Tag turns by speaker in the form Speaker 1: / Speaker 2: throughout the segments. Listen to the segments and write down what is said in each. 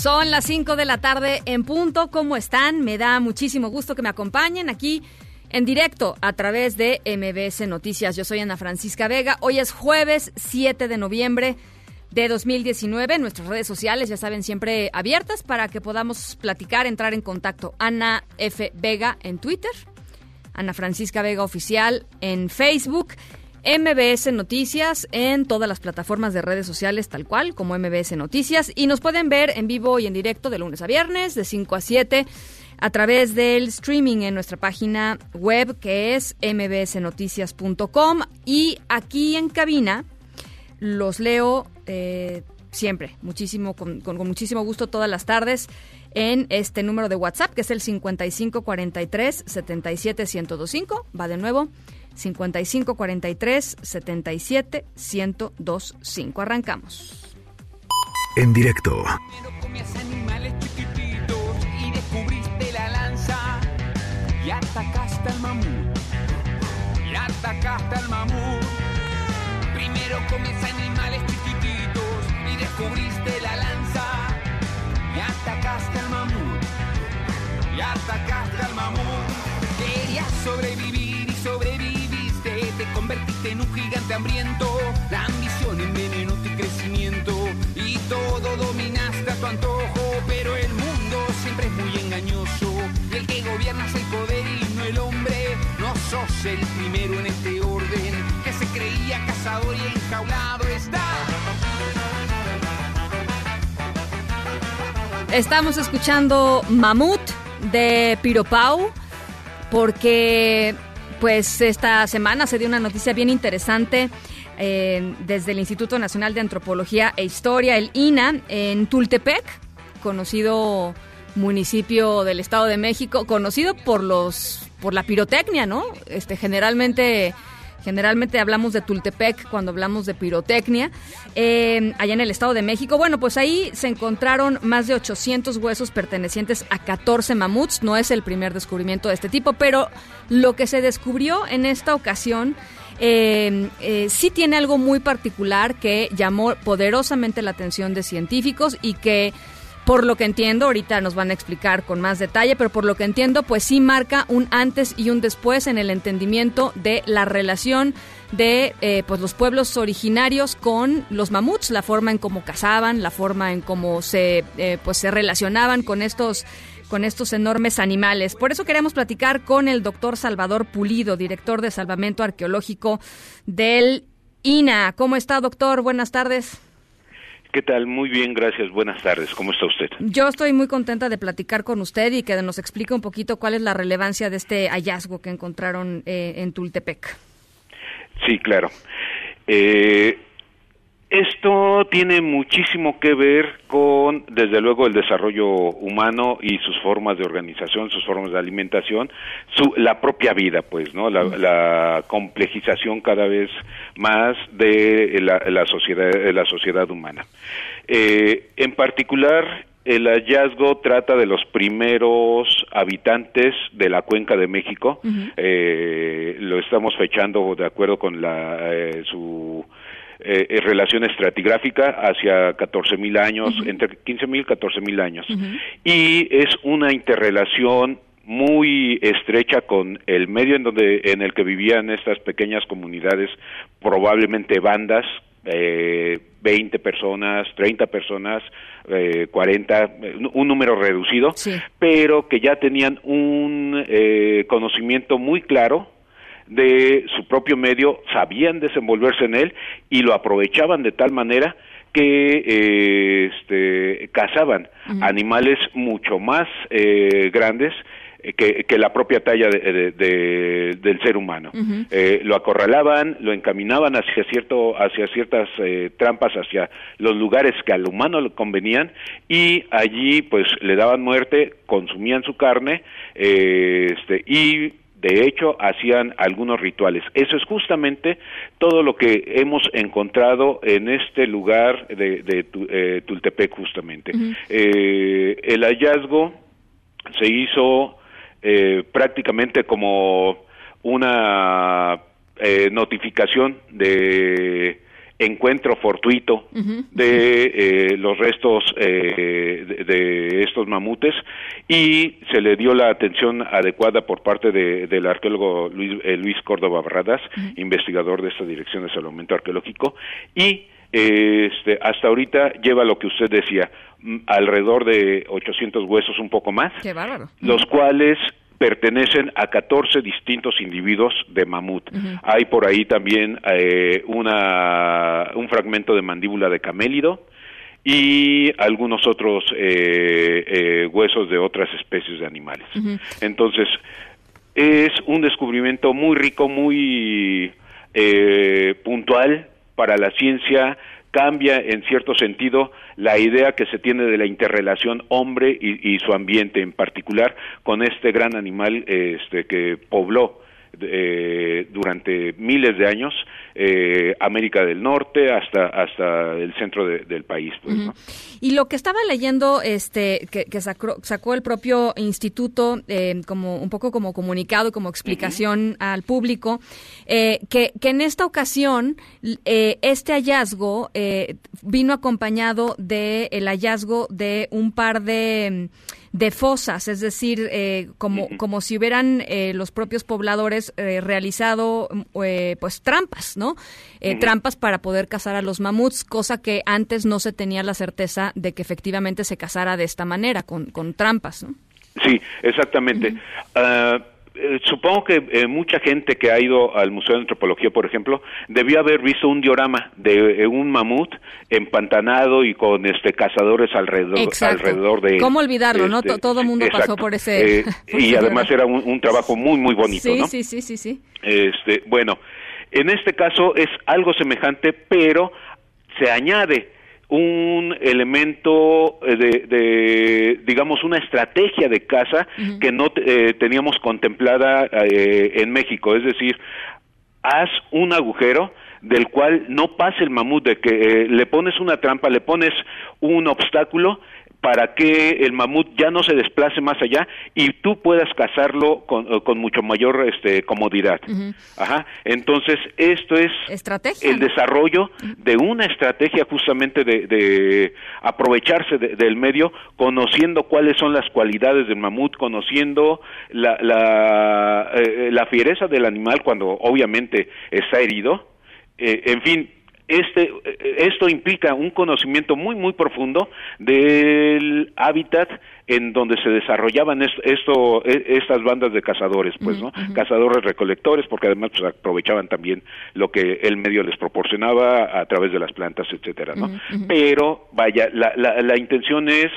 Speaker 1: Son las 5 de la tarde en punto. ¿Cómo están? Me da muchísimo gusto que me acompañen aquí en directo a través de MBS Noticias. Yo soy Ana Francisca Vega. Hoy es jueves 7 de noviembre de 2019. Nuestras redes sociales, ya saben, siempre abiertas para que podamos platicar, entrar en contacto. Ana F. Vega en Twitter, Ana Francisca Vega Oficial en Facebook. MBS Noticias en todas las plataformas de redes sociales tal cual como MBS Noticias y nos pueden ver en vivo y en directo de lunes a viernes de 5 a 7 a través del streaming en nuestra página web que es mbsnoticias.com y aquí en cabina los leo eh, siempre, muchísimo, con, muchísimo gusto todas las tardes en este número de WhatsApp, que es el 5543 77 1025. Va de nuevo, 5543 77 1025. Arrancamos.
Speaker 2: En directo
Speaker 3: Primero comías animales chiquititos y descubriste la lanza y atacaste al mamut. Y atacaste al mamut. Primero comías animales chiquititos y descubriste la lanza y atacaste al mamut. Y atacaste al mamut. Querías sobrevivir. Te convertiste en un gigante hambriento. La ambición envenenó tu crecimiento. Y todo dominaste a tu antojo. Pero el mundo siempre es muy engañoso. Y el que gobierna es el poder y no el hombre. No sos el primero en este orden. Que se creía cazador y enjaulado está.
Speaker 1: Estamos escuchando Mamut de Piropau porque pues esta semana se dio una noticia bien interesante eh, desde el Instituto Nacional de Antropología e Historia, el INA, en Tultepec, conocido municipio del Estado de México, conocido por los por la pirotecnia, ¿no? Este generalmente Generalmente hablamos de Tultepec cuando hablamos de pirotecnia. Eh, allá en el Estado de México, bueno, pues ahí se encontraron más de 800 huesos pertenecientes a 14 mamuts. No es el primer descubrimiento de este tipo, pero lo que se descubrió en esta ocasión eh, eh, sí tiene algo muy particular que llamó poderosamente la atención de científicos y que por lo que entiendo, ahorita nos van a explicar con más detalle, pero por lo que entiendo, pues sí marca un antes y un después en el entendimiento de la relación de eh, pues los pueblos originarios con los mamuts, la forma en cómo cazaban, la forma en cómo se eh, pues se relacionaban con estos con estos enormes animales. Por eso queremos platicar con el doctor Salvador Pulido, director de Salvamento Arqueológico del INA. ¿Cómo está, doctor? Buenas tardes.
Speaker 4: ¿Qué tal? Muy bien, gracias. Buenas tardes. ¿Cómo está usted?
Speaker 1: Yo estoy muy contenta de platicar con usted y que nos explique un poquito cuál es la relevancia de este hallazgo que encontraron eh, en Tultepec.
Speaker 4: Sí, claro. Eh, esto tiene muchísimo que ver con, desde luego, el desarrollo humano y sus formas de organización, sus formas de alimentación, su, la propia vida, pues, ¿no? La, la complejización cada vez más de la, la sociedad, de la sociedad humana. Eh, en particular, el hallazgo trata de los primeros habitantes de la cuenca de México. Eh, lo estamos fechando de acuerdo con la, eh, su eh, eh, relación estratigráfica hacia 14.000 años, entre 15.000 y 14.000 años. Y es una interrelación muy estrecha con el medio en donde en el que vivían estas pequeñas comunidades, probablemente bandas eh, 20 personas, 30 personas, eh, 40, eh, un número reducido,
Speaker 1: Sí.
Speaker 4: pero que ya tenían un eh, conocimiento muy claro de su propio medio, sabían desenvolverse en él y lo aprovechaban de tal manera que eh, este, cazaban animales mucho más eh, grandes que, que, la propia talla de, de, del ser humano. eh, lo acorralaban, lo encaminaban hacia cierto, hacia ciertas eh, trampas, hacia los lugares que al humano le convenían y allí pues le daban muerte, consumían su carne eh, este, y de hecho hacían algunos rituales. Eso es justamente todo lo que hemos encontrado en este lugar de, de eh, Tultepec justamente. eh, el hallazgo se hizo eh, prácticamente como una eh, notificación de encuentro fortuito de eh, los restos eh, de, de, estos mamutes y se le dio la atención adecuada por parte de, del arqueólogo Luis, eh, Luis Córdoba Barradas, investigador de esta dirección de salvamento arqueológico y este, hasta ahorita lleva lo que usted decía, alrededor de 800 huesos, un poco más,
Speaker 1: Qué bárbaro.
Speaker 4: los cuales pertenecen a 14 distintos individuos de mamut. Uh -huh. Hay por ahí también eh, una, un fragmento de mandíbula de camélido y algunos otros eh, eh, huesos de otras especies de animales. Uh -huh. Entonces, es un descubrimiento muy rico, muy puntual para la ciencia, cambia en cierto sentido la idea que se tiene de la interrelación hombre y, y su ambiente en particular con este gran animal este, que pobló eh, durante miles de años eh, América del Norte hasta hasta el centro de, del país pues, uh -huh. ¿no?
Speaker 1: y lo que estaba leyendo este que, que sacó, sacó, el propio instituto eh, como un poco como comunicado como explicación uh -huh. al público eh, que, que, en esta ocasión eh, este hallazgo vino acompañado de el hallazgo de un par de de fosas, es decir, eh, como, como si hubieran eh, los propios pobladores eh, realizado pues trampas, ¿no? Trampas para poder cazar a los mamuts, cosa que antes no se tenía la certeza de que efectivamente se cazara de esta manera, con, con trampas, ¿no?
Speaker 4: Sí, exactamente. Uh eh, supongo que eh, mucha gente que ha ido al Museo de Antropología, por ejemplo, debió haber visto un diorama de eh, un mamut empantanado y con este cazadores alrededor, alrededor de
Speaker 1: ¿Cómo olvidarlo,
Speaker 4: este,
Speaker 1: no? Todo el mundo
Speaker 4: exacto.
Speaker 1: pasó por ese...
Speaker 4: y además era un, un, trabajo muy, muy bonito,
Speaker 1: sí,
Speaker 4: ¿no?
Speaker 1: Sí, sí, sí, sí.
Speaker 4: Este, bueno, en este caso es algo semejante, pero se añade un elemento de, de, digamos, una estrategia de caza uh -huh. que no eh, teníamos contemplada eh, en México. Es decir, haz un agujero del cual no pase el mamut, de que eh, le pones una trampa, le pones un obstáculo para que el mamut ya no se desplace más allá y tú puedas cazarlo con, con mucho mayor este, comodidad. Uh -huh. Ajá. Entonces, esto es
Speaker 1: ¿Estrategia?
Speaker 4: el desarrollo de una estrategia justamente de, de aprovecharse de, del medio, conociendo cuáles son las cualidades del mamut, conociendo la, la, eh, la fiereza del animal cuando obviamente está herido. Eh, en fin, este esto implica un conocimiento muy muy profundo del hábitat en donde se desarrollaban esto, esto estas bandas de cazadores pues no uh -huh. cazadores recolectores porque además pues, aprovechaban también lo que el medio les proporcionaba a través de las plantas etcétera no uh -huh. pero vaya la, la, la intención es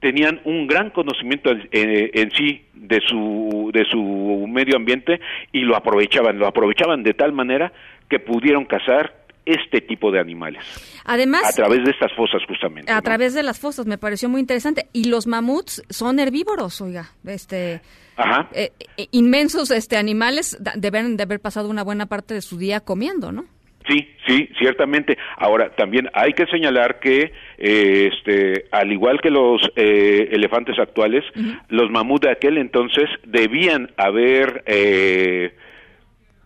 Speaker 4: tenían un gran conocimiento en, en, en, sí de su de su medio ambiente y lo aprovechaban lo aprovechaban de tal manera que pudieron cazar este tipo de animales.
Speaker 1: Además,
Speaker 4: a través de estas fosas justamente.
Speaker 1: A
Speaker 4: ¿no?
Speaker 1: través de las fosas me pareció muy interesante y los mamuts son herbívoros, oiga, este
Speaker 4: Ajá.
Speaker 1: Eh, eh, inmensos este animales deben de haber pasado una buena parte de su día comiendo, ¿no?
Speaker 4: Sí, sí, ciertamente. Ahora, también hay que señalar que, eh, este, al igual que los eh, elefantes actuales, uh -huh. los mamut de aquel entonces debían haber eh,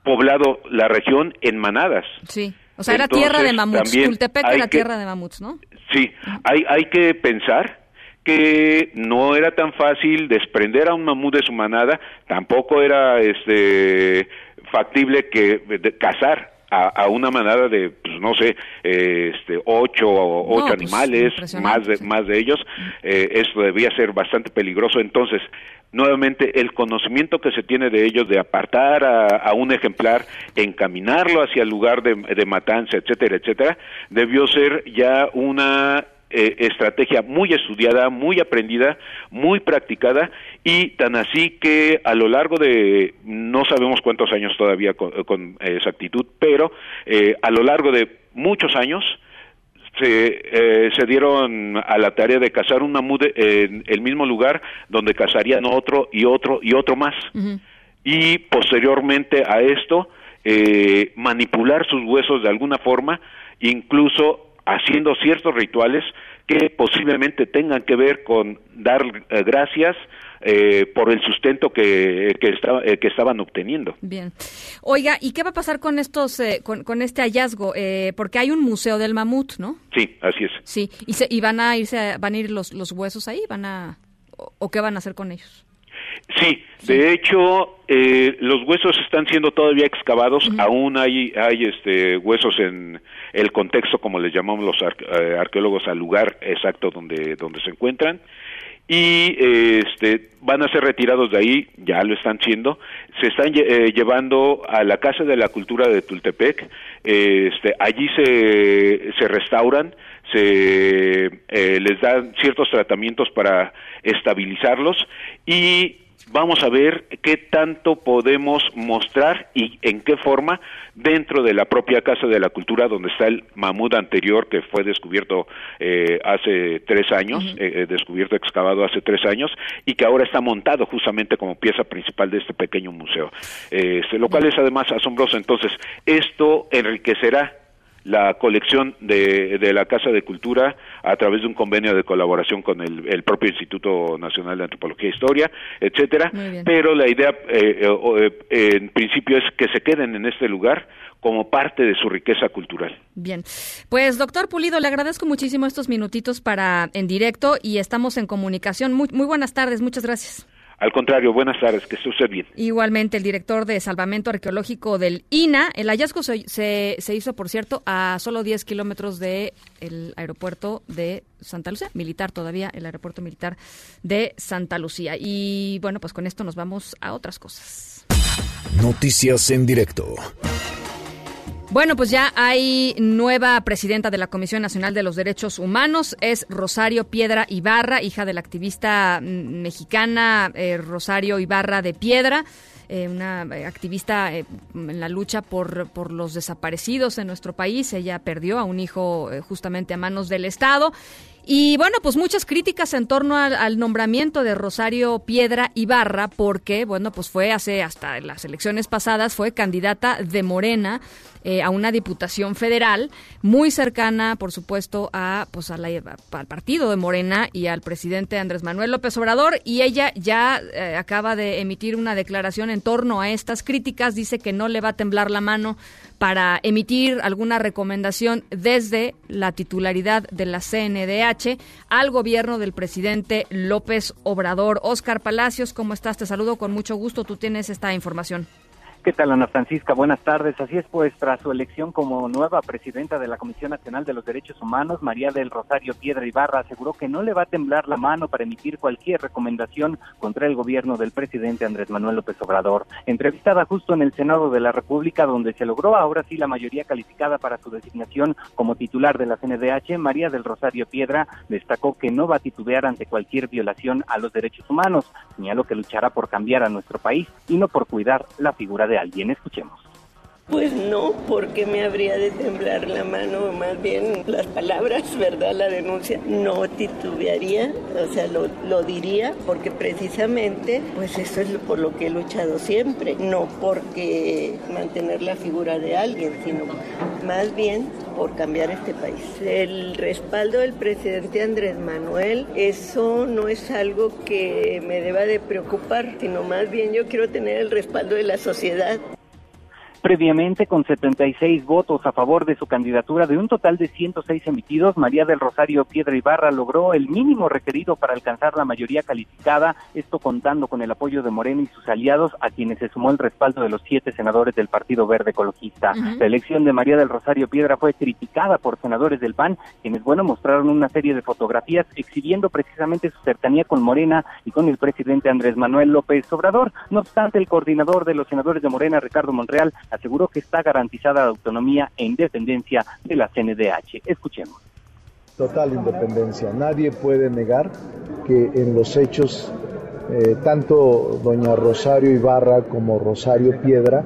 Speaker 4: poblado la región en manadas.
Speaker 1: Sí. O sea, Entonces, era tierra de mamuts. Tultepec era que, tierra de mamuts, ¿no?
Speaker 4: Sí, hay, hay que pensar que no era tan fácil desprender a un mamut de su manada, tampoco era este factible que de, cazar a, a, una manada de, pues, no sé, este, ocho o ocho no, animales,
Speaker 1: pues,
Speaker 4: más de,
Speaker 1: sí.
Speaker 4: más de ellos, eh, esto debía ser bastante peligroso. Entonces, nuevamente, el conocimiento que se tiene de ellos, de apartar a, un ejemplar, encaminarlo hacia el lugar de, matanza, etcétera, etcétera, debió ser ya una eh, estrategia muy estudiada, muy aprendida, muy practicada y tan así que a lo largo de no sabemos cuántos años todavía con, exactitud, pero eh, a lo largo de muchos años se, eh, se dieron a la tarea de cazar un mamut en el mismo lugar donde cazarían otro y otro y otro más. Y posteriormente a esto, eh, manipular sus huesos de alguna forma, incluso haciendo ciertos rituales que posiblemente tengan que ver con dar eh, gracias eh, por el sustento que, que, estaba, que estaban obteniendo.
Speaker 1: Bien. Oiga, ¿y qué va a pasar con estos, con, con, este hallazgo? porque hay un museo del mamut, ¿no?
Speaker 4: Sí, así es.
Speaker 1: Sí, y, se, y van a irse, van a ir los, los huesos ahí, van a, o qué van a hacer con ellos?
Speaker 4: Sí, de hecho, eh, los huesos están siendo todavía excavados, aún hay, hay este, huesos en el contexto, como les llamamos los eh, arqueólogos, al lugar exacto donde, donde se encuentran, y este, van a ser retirados de ahí, ya lo están siendo, se están eh, llevando a la Casa de la Cultura de Tultepec, este, allí se, se restauran, se les dan ciertos tratamientos para estabilizarlos y vamos a ver qué tanto podemos mostrar y en qué forma dentro de la propia Casa de la Cultura, donde está el mamut anterior que fue descubierto eh, hace tres años, eh, eh, descubierto, excavado hace tres años, y que ahora está montado justamente como pieza principal de este pequeño museo, este, lo cual es además asombroso. Entonces, esto enriquecerá la colección de, de, la Casa de Cultura a través de un convenio de colaboración con el, propio Instituto Nacional de Antropología e Historia, etcétera. Pero la idea, eh, eh, eh, en principio, es que se queden en este lugar como parte de su riqueza cultural.
Speaker 1: Bien, pues doctor Pulido, le agradezco muchísimo estos minutitos para en directo y estamos en comunicación. Muy, muy buenas tardes, muchas gracias.
Speaker 4: Al contrario, buenas tardes, que esté usted bien.
Speaker 1: Igualmente, el director de Salvamento Arqueológico del INA. El hallazgo se, se, hizo, por cierto, a solo 10 kilómetros del el aeropuerto de Santa Lucía, militar todavía, el aeropuerto militar de Santa Lucía. Y bueno, pues con esto nos vamos a otras cosas.
Speaker 2: Noticias en directo.
Speaker 1: Bueno, pues ya hay nueva presidenta de la Comisión Nacional de los Derechos Humanos, es Rosario Piedra Ibarra, hija de la activista mm, mexicana eh, Rosario Ibarra de Piedra. Eh, una eh, activista en la lucha por, por los desaparecidos en nuestro país. Ella perdió a un hijo justamente a manos del Estado y bueno, pues muchas críticas en torno al, nombramiento de Rosario Piedra Ibarra, porque, bueno, pues fue hace hasta las elecciones pasadas, fue candidata de Morena eh, a una diputación federal, muy cercana, por supuesto, a, pues a la, al partido de Morena y al presidente Andrés Manuel López Obrador. Y ella ya eh, acaba de emitir una declaración en torno a estas críticas, dice que no le va a temblar la mano para emitir alguna recomendación desde la titularidad de la Al gobierno del presidente López Obrador. Oscar Palacios, ¿cómo estás? Te saludo con mucho gusto. Tú tienes esta información.
Speaker 5: ¿Qué tal, Ana Francisca? Buenas tardes. Así es, pues, tras su elección como nueva presidenta de la Comisión Nacional de los Derechos Humanos, María del Rosario Piedra Ibarra aseguró que no le va a temblar la mano para emitir cualquier recomendación contra el gobierno del presidente Andrés Manuel López Obrador. Entrevistada justo en el Senado de la República, donde se logró ahora sí la mayoría calificada para su designación como titular de la CNDH, María del Rosario Piedra destacó que no va a titubear ante cualquier violación a los derechos humanos. Señaló que luchará por cambiar a nuestro país y no por cuidar la figura de alguien. Escuchemos.
Speaker 6: Pues no, porque me habría de temblar la mano, más bien las palabras, ¿verdad? La denuncia, no titubearía, o sea, lo, lo diría, porque precisamente, pues eso es por lo que he luchado siempre, no porque mantener la figura de alguien, sino más bien por cambiar este país. El respaldo del presidente Andrés Manuel, eso no es algo que me deba de preocupar, sino más bien yo quiero tener el respaldo de la sociedad.
Speaker 5: Previamente, con 76 votos a favor de su candidatura de un total de 106 emitidos, María del Rosario Piedra Ibarra logró el mínimo requerido para alcanzar la mayoría calificada, esto contando con el apoyo de Morena y sus aliados, a quienes se sumó el respaldo de los siete senadores del Partido Verde Ecologista. La elección de María del Rosario Piedra fue criticada por senadores del PAN, quienes, bueno, mostraron una serie de fotografías exhibiendo precisamente su cercanía con Morena y con el presidente Andrés Manuel López Obrador. No obstante, el coordinador de los senadores de Morena, Ricardo Monreal, aseguró que está garantizada la autonomía e independencia de la CNDH. Escuchemos
Speaker 7: Total independencia. Nadie puede negar que en los hechos, eh, tanto doña Rosario Ibarra como Rosario Piedra,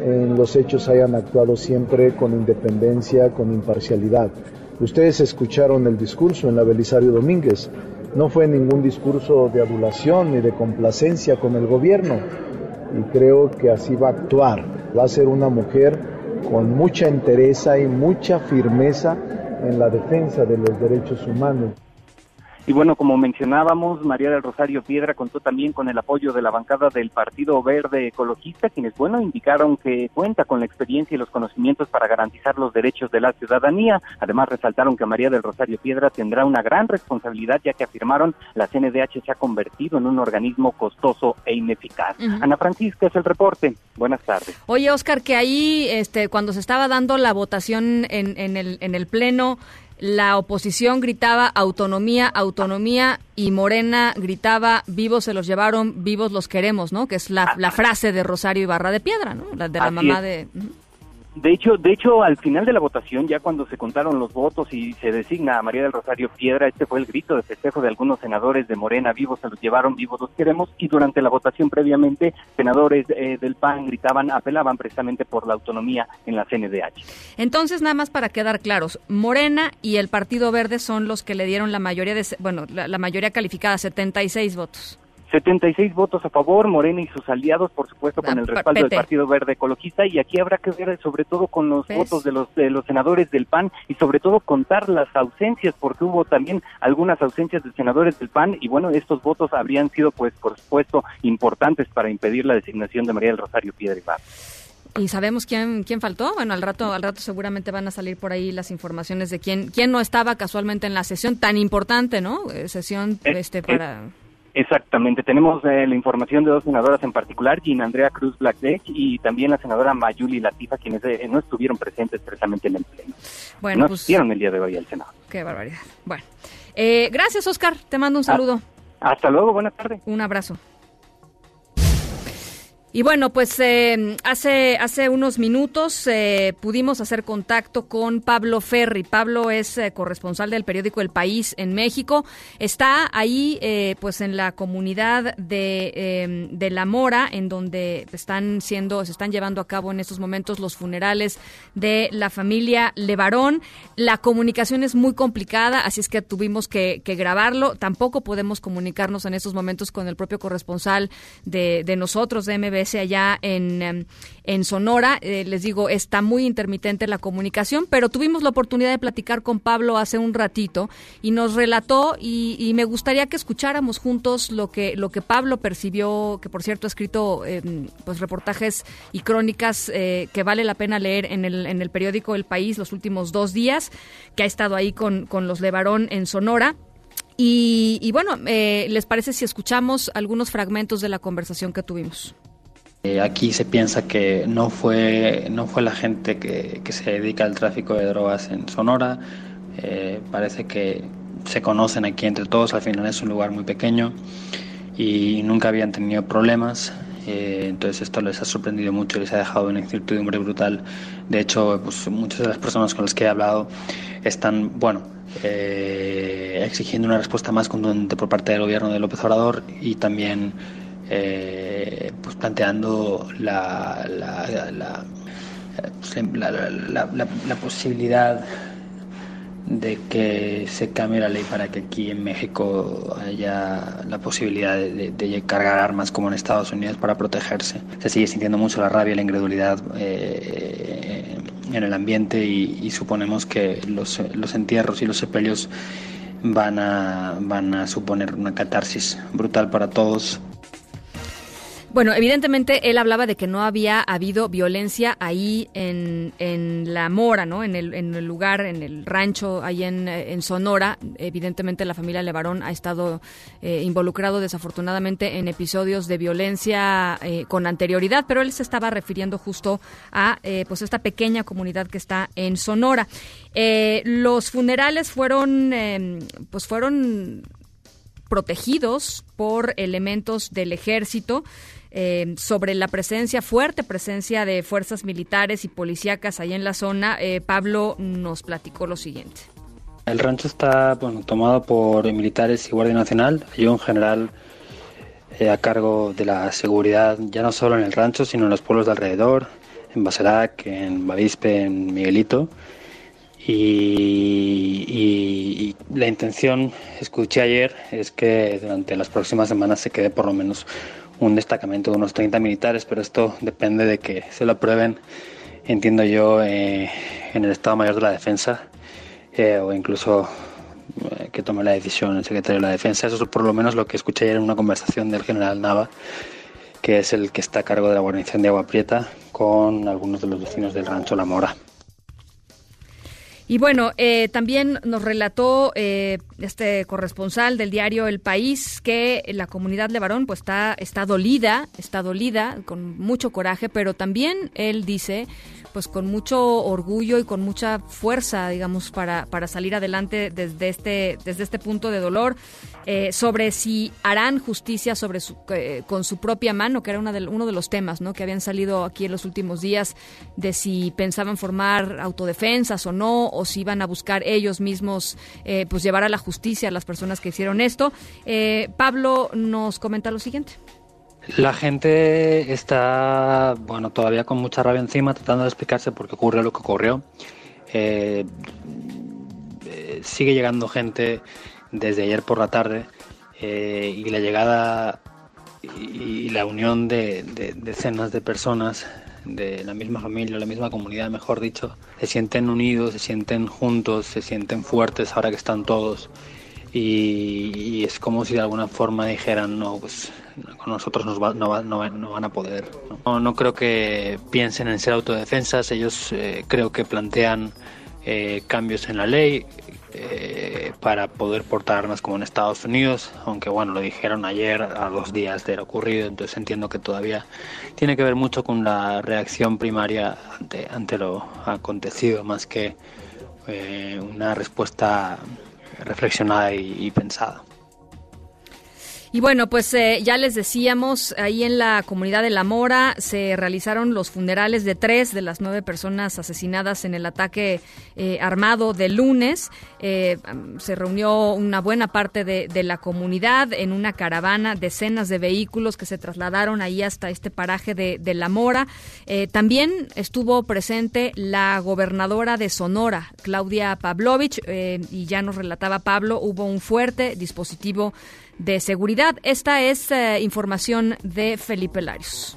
Speaker 7: en los hechos hayan actuado siempre con independencia, con imparcialidad. Ustedes escucharon el discurso en la Belisario Domínguez. No fue ningún discurso de adulación ni de complacencia con el gobierno. Y creo que así va a actuar. Va a ser una mujer con mucha entereza y mucha firmeza en la defensa de los derechos humanos.
Speaker 5: Y bueno, como mencionábamos, María del Rosario Piedra contó también con el apoyo de la bancada del Partido Verde Ecologista, quienes, bueno, indicaron que cuenta con la experiencia y los conocimientos para garantizar los derechos de la ciudadanía. Además, resaltaron que María del Rosario Piedra tendrá una gran responsabilidad, ya que afirmaron la CNDH se ha convertido en un organismo costoso e ineficaz. Ana Francisca es el reporte. Buenas tardes.
Speaker 1: Oye, Oscar, que ahí, este, cuando se estaba dando la votación en, en, el, en el Pleno, la oposición gritaba autonomía, autonomía y Morena gritaba vivos se los llevaron, vivos los queremos, ¿no? Que es la, la frase de Rosario Ibarra de Piedra, ¿no? La de la mamá de...
Speaker 5: De hecho, de hecho, al final de la votación, ya cuando se contaron los votos y se designa a María del Rosario Piedra, este fue el grito de festejo de algunos senadores de Morena, vivos se los llevaron, vivos los queremos, y durante la votación previamente, senadores eh, del PAN gritaban, apelaban precisamente por la autonomía en la CNDH.
Speaker 1: Entonces, nada más para quedar claros, Morena y el Partido Verde son los que le dieron la mayoría de, bueno, la, la mayoría calificada, 76 votos.
Speaker 5: 76 votos a favor, Morena y sus aliados, por supuesto, con el respaldo del Partido Verde Ecologista, y aquí habrá que ver sobre todo con los votos de los, de los senadores del PAN y sobre todo contar las ausencias, porque hubo también algunas ausencias de senadores del PAN, y bueno, estos votos habrían sido, pues, por supuesto, importantes para impedir la designación de María del Rosario Piedra
Speaker 1: ¿Y sabemos quién, quién faltó? Bueno, al rato, al rato seguramente van a salir por ahí las informaciones de quién, quién no estaba casualmente en la sesión tan importante, ¿no? Eh, sesión este para...
Speaker 5: Exactamente, tenemos eh, la información de dos senadoras en particular, Jean Andrea Cruz Blackdeck y también la senadora Mayuli Latifa, quienes eh, no estuvieron presentes precisamente en el pleno. Bueno, no pues, el día de hoy al Senado.
Speaker 1: Qué barbaridad. Bueno, eh, gracias Oscar, te mando un saludo.
Speaker 5: hasta luego, buenas tardes.
Speaker 1: Un abrazo. Y bueno, pues eh, hace, hace unos minutos eh, pudimos hacer contacto con Pablo Ferri. Pablo es eh, corresponsal del periódico El País en México. Está ahí pues en la comunidad de, de, La Mora, en donde están siendo, se están llevando a cabo en estos momentos los funerales de la familia Levarón. La comunicación es muy complicada, así es que tuvimos que, que grabarlo. Tampoco podemos comunicarnos en estos momentos con el propio corresponsal de, de nosotros, de MB allá en, em, en Sonora. Eh, les digo, está muy intermitente la comunicación, pero tuvimos la oportunidad de platicar con Pablo hace un ratito y nos relató y, me gustaría que escucháramos juntos lo que, lo que Pablo percibió, que por cierto ha escrito em, pues reportajes y crónicas eh, que vale la pena leer en el, en el periódico El País los últimos dos días, que ha estado ahí con, con los Levarón en Sonora. Y, bueno, eh, ¿les parece si escuchamos algunos fragmentos de la conversación que tuvimos?
Speaker 8: Eh, aquí se piensa que no fue, no fue la gente que, que se dedica al tráfico de drogas en Sonora. Eh, parece que se conocen aquí entre todos, al final es un lugar muy pequeño y nunca habían tenido problemas. Eh, entonces esto les ha sorprendido mucho y les ha dejado una incertidumbre brutal. De hecho, pues, muchas de las personas con las que he hablado están, bueno, exigiendo una respuesta más contundente por parte del gobierno de López Obrador y también eh, pues planteando la, la, la, posibilidad de que se cambie la ley para que aquí en México haya la posibilidad de, cargar armas como en Estados Unidos para protegerse. Se sigue sintiendo mucho la rabia y la incredulidad eh, en el ambiente y, suponemos que los, los entierros y los sepelios van a, van a suponer una catarsis brutal para todos.
Speaker 1: Bueno, evidentemente él hablaba de que no había habido violencia ahí en, en La Mora, ¿no? En el, en el lugar, en el rancho, ahí en, en Sonora. Evidentemente la familia Levarón ha estado eh, involucrado desafortunadamente en episodios de violencia eh, con anterioridad, pero él se estaba refiriendo justo a eh, pues esta pequeña comunidad que está en Sonora. los funerales fueron, em, pues fueron protegidos por elementos del ejército. Eh, sobre la presencia, fuerte presencia de fuerzas militares y policíacas ahí en la zona, eh, Pablo nos platicó lo siguiente.
Speaker 8: El rancho está bueno, tomado por militares y Guardia Nacional. Hay un general eh, a cargo de la seguridad, ya no solo en el rancho, sino en los pueblos de alrededor, en Basarac, en Bavispe, en Miguelito. Y, la intención, escuché ayer, es que durante las próximas semanas se quede por lo menos un destacamento de unos 30 militares, pero esto depende de que se lo aprueben, entiendo yo, eh, en el Estado Mayor de la Defensa eh, o incluso eh, que tome la decisión el secretario de la Defensa. Eso es por lo menos lo que escuché ayer en una conversación del general Nava, que es el que está a cargo de la guarnición de Agua Prieta, con algunos de los vecinos del rancho La Mora.
Speaker 1: Y bueno, eh, también nos relató eh, este corresponsal del diario El País que la comunidad Levarón pues está, está dolida, está dolida, con mucho coraje, pero también él dice pues con mucho orgullo y con mucha fuerza, digamos, para, para salir adelante desde este, desde este punto de dolor, eh, sobre si harán justicia sobre su, eh, con su propia mano, que era uno de los temas ¿no? que habían salido aquí en los últimos días, de si pensaban formar autodefensas o no, o si iban a buscar ellos mismos eh, pues llevar a la justicia a las personas que hicieron esto. Pablo nos comenta lo siguiente.
Speaker 8: La gente está, bueno, todavía con mucha rabia encima, tratando de explicarse por qué ocurrió lo que ocurrió. Sigue llegando gente desde ayer por la tarde eh, y la llegada y la unión de, decenas de personas de la misma familia, la misma comunidad, mejor dicho, se sienten unidos, se sienten juntos, se sienten fuertes ahora que están todos. Y, es como si de alguna forma dijeran, no, pues con nosotros nos no, van a poder. ¿no? no creo que piensen en ser autodefensas, ellos eh, creo que plantean eh, cambios en la ley eh, para poder portar armas como en Estados Unidos, aunque bueno, lo dijeron ayer a dos días de lo ocurrido, entonces entiendo que todavía tiene que ver mucho con la reacción primaria ante, ante lo acontecido, más que una respuesta reflexionada y pensada.
Speaker 1: Y bueno, pues eh, ya les decíamos, ahí en la comunidad de La Mora se realizaron los funerales de tres de las nueve personas asesinadas en el ataque eh, armado de lunes. Eh, se reunió una buena parte de, la comunidad en una caravana, decenas de vehículos que se trasladaron ahí hasta este paraje de, de La Mora. también estuvo presente la gobernadora de Sonora, Claudia Pavlovich, y ya nos relataba Pablo, hubo un fuerte dispositivo de seguridad. Esta es eh, información de Felipe Larios.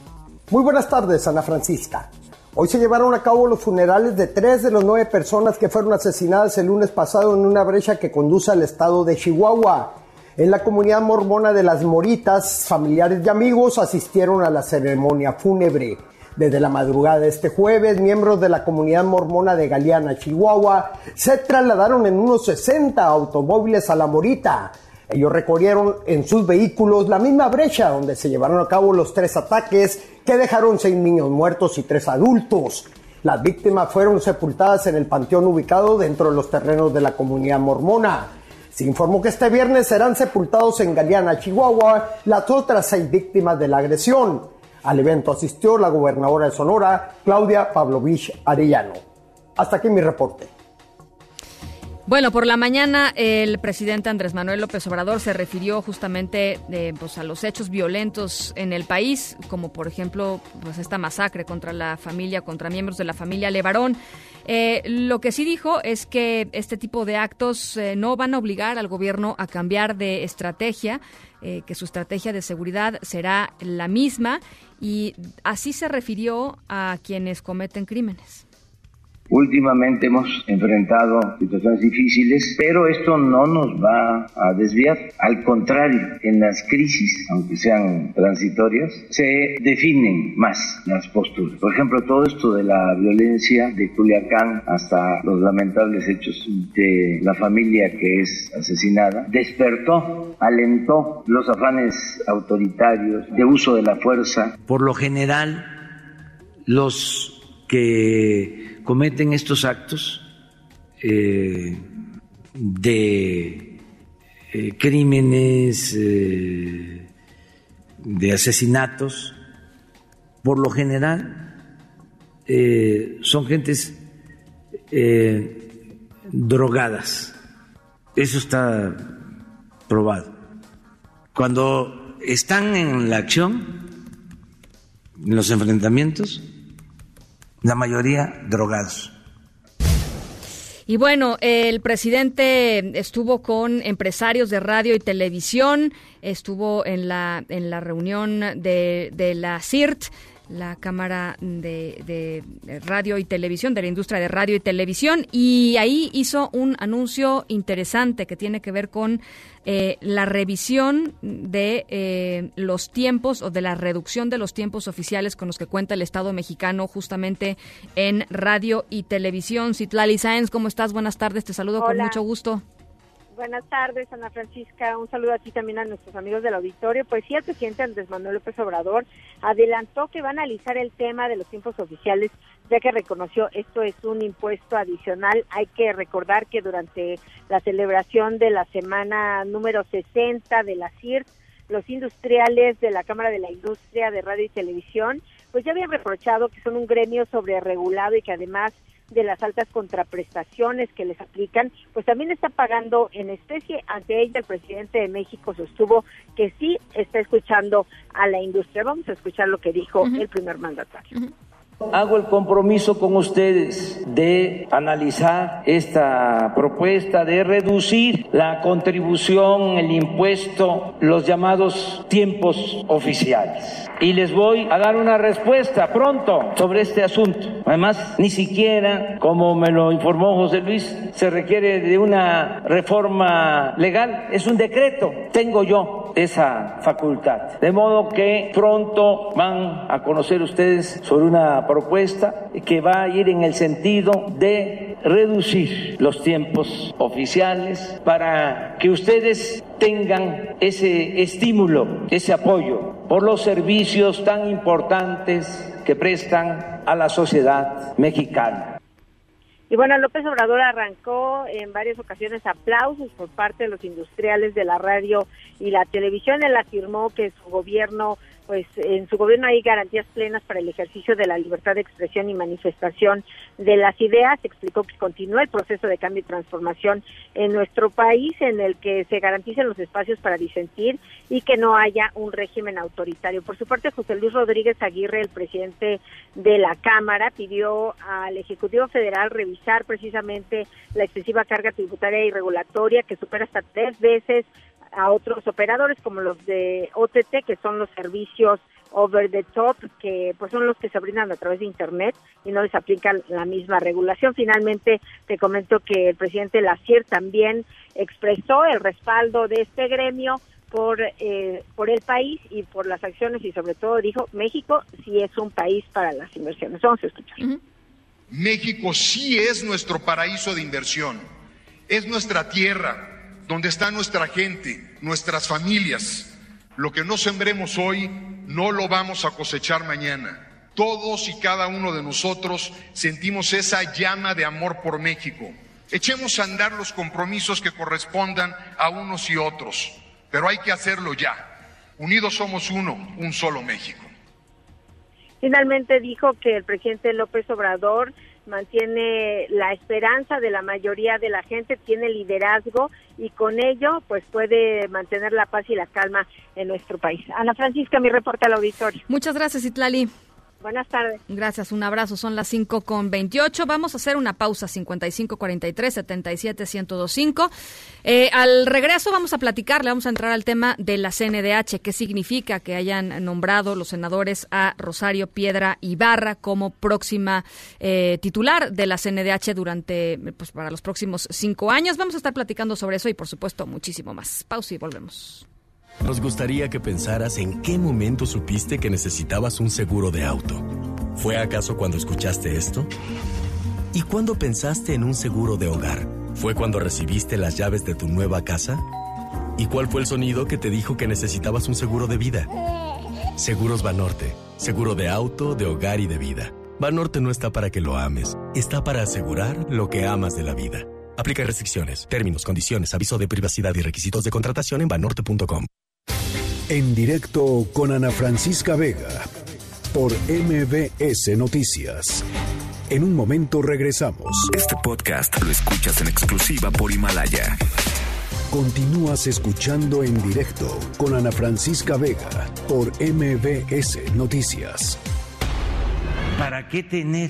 Speaker 9: Muy buenas tardes, Ana Francisca. Hoy se llevaron a cabo los funerales de tres de las nueve personas que fueron asesinadas el lunes pasado en una brecha que conduce al estado de Chihuahua. En la comunidad mormona de las Moritas, familiares y amigos asistieron a la ceremonia fúnebre. Desde la madrugada de este jueves, miembros de la comunidad mormona de Galeana, Chihuahua, se trasladaron en unos 60 automóviles a la Morita ellos recorrieron en sus vehículos la misma brecha donde se llevaron a cabo los tres ataques que dejaron seis niños muertos y tres adultos. Las víctimas fueron sepultadas en el panteón ubicado dentro de los terrenos de la comunidad mormona. Se informó que este viernes serán sepultados en Galeana, Chihuahua, las otras seis víctimas de la agresión. Al evento asistió la gobernadora de Sonora, Claudia Pavlovich Arellano. Hasta aquí mi reporte.
Speaker 1: Bueno, por la mañana el presidente Andrés Manuel López Obrador se refirió justamente eh, pues, a los hechos violentos en el país, como por ejemplo pues, esta masacre contra la familia, contra miembros de la familia Levarón. Eh, lo que sí dijo es que este tipo de actos eh, no van a obligar al gobierno a cambiar de estrategia, que su estrategia de seguridad será la misma y así se refirió a quienes cometen crímenes.
Speaker 10: Últimamente hemos enfrentado situaciones difíciles, pero esto no nos va a desviar. Al contrario, en las crisis, aunque sean transitorias, se definen más las posturas. Por ejemplo, todo esto de la violencia de Culiacán hasta los lamentables hechos de la familia que es asesinada, despertó, alentó los afanes autoritarios de uso de la fuerza.
Speaker 11: Por lo general, los que cometen estos actos eh, de eh, crímenes, eh, de asesinatos, por lo general son gentes drogadas, Eso está probado. Cuando están en la acción, en los enfrentamientos, la mayoría drogados.
Speaker 1: Y bueno, el presidente estuvo con empresarios de radio y televisión, estuvo en la, en la reunión de, de la CIRT la Cámara de, Radio y Televisión, de la industria de radio y televisión, y ahí hizo un anuncio interesante que tiene que ver con eh, la revisión de eh, los tiempos o de la reducción de los tiempos oficiales con los que cuenta el Estado mexicano justamente en radio y televisión. Citlali Sáenz, ¿cómo estás? Buenas tardes, te saludo con mucho gusto.
Speaker 12: Buenas tardes, Ana Francisca. Un saludo a ti también a nuestros amigos del auditorio. Pues sí, el presidente Andrés Manuel López Obrador adelantó que va a analizar el tema de los tiempos oficiales, ya que reconoció esto es un impuesto adicional. Hay que recordar que durante la celebración de la semana número 60 de la CIR, los industriales de la Cámara de la Industria de Radio y Televisión, pues ya habían reprochado que son un gremio sobreregulado y que además de las altas contraprestaciones que les aplican, pues también está pagando en especie. Ante ella, el presidente de México sostuvo que sí está escuchando a la industria. Vamos a escuchar lo que dijo el primer mandatario.
Speaker 13: Hago el compromiso con ustedes de analizar esta propuesta de reducir la contribución, el impuesto, los llamados tiempos oficiales. Y les voy a dar una respuesta pronto sobre este asunto. Además, ni siquiera, como me lo informó José Luis, se requiere de una reforma legal, es un decreto. Tengo yo esa facultad. De modo que pronto van a conocer ustedes sobre una propuesta que va a ir en el sentido de reducir los tiempos oficiales para que ustedes tengan ese estímulo, ese apoyo por los servicios tan importantes que prestan a la sociedad mexicana.
Speaker 12: Y bueno, López Obrador arrancó en varias ocasiones aplausos por parte de los industriales de la radio y la televisión. Él afirmó que su gobierno pues en su gobierno hay garantías plenas para el ejercicio de la libertad de expresión y manifestación de las ideas. Explicó que continúa el proceso de cambio y transformación en nuestro país en el que se garanticen los espacios para disentir y que no haya un régimen autoritario. Por su parte, José Luis Rodríguez Aguirre, el presidente de la Cámara, pidió al Ejecutivo Federal revisar precisamente la excesiva carga tributaria y regulatoria que supera hasta tres veces a otros operadores como los de OTT, que son los servicios over the top, que pues son los que se brindan a través de Internet y no les aplican la misma regulación. Finalmente, te comento que el presidente Lacier también expresó el respaldo de este gremio por, eh, por el país y por las acciones y sobre todo dijo, México sí es un país para las inversiones. Vamos a escuchar.
Speaker 14: México sí es nuestro paraíso de inversión, es nuestra tierra, donde está nuestra gente, nuestras familias. Lo que no sembremos hoy, no lo vamos a cosechar mañana. Todos y cada uno de nosotros sentimos esa llama de amor por México. Echemos a andar los compromisos que correspondan a unos y otros, pero hay que hacerlo ya. Unidos somos uno, un solo México.
Speaker 12: Finalmente dijo que el presidente López Obrador mantiene la esperanza de la mayoría de la gente, tiene liderazgo y con ello pues puede mantener la paz y la calma en nuestro país. Ana Francisca, mi reporte al auditorio.
Speaker 1: Muchas gracias, Itlali.
Speaker 12: Buenas tardes.
Speaker 1: Gracias, un abrazo. Son las 5 con 28. Vamos a hacer una pausa 55 43 77 1025. Eh, al regreso vamos a platicar, le vamos a entrar al tema de la CNDH. ¿Qué significa que hayan nombrado los senadores a Rosario Piedra Ibarra como próxima eh, titular de la CNDH durante, pues para los próximos cinco años? Vamos a estar platicando sobre eso y, por supuesto, muchísimo más. Pausa y volvemos.
Speaker 15: Nos gustaría que pensaras en qué momento supiste que necesitabas un seguro de auto. ¿Fue acaso cuando escuchaste esto? ¿Y cuándo pensaste en un seguro de hogar? ¿Fue cuando recibiste las llaves de tu nueva casa? ¿Y cuál fue el sonido que te dijo que necesitabas un seguro de vida? Seguros Banorte. Seguro de auto, de hogar y de vida. Banorte no está para que lo ames, está para asegurar lo que amas de la vida. Aplica restricciones, términos, condiciones, aviso de privacidad y requisitos de contratación en banorte.com.
Speaker 2: En directo con Ana Francisca Vega por MBS Noticias. En un momento regresamos.
Speaker 16: Este podcast lo escuchas en exclusiva por Himalaya.
Speaker 2: Continúas escuchando en directo con Ana Francisca Vega por MBS Noticias.
Speaker 11: ¿Para qué tener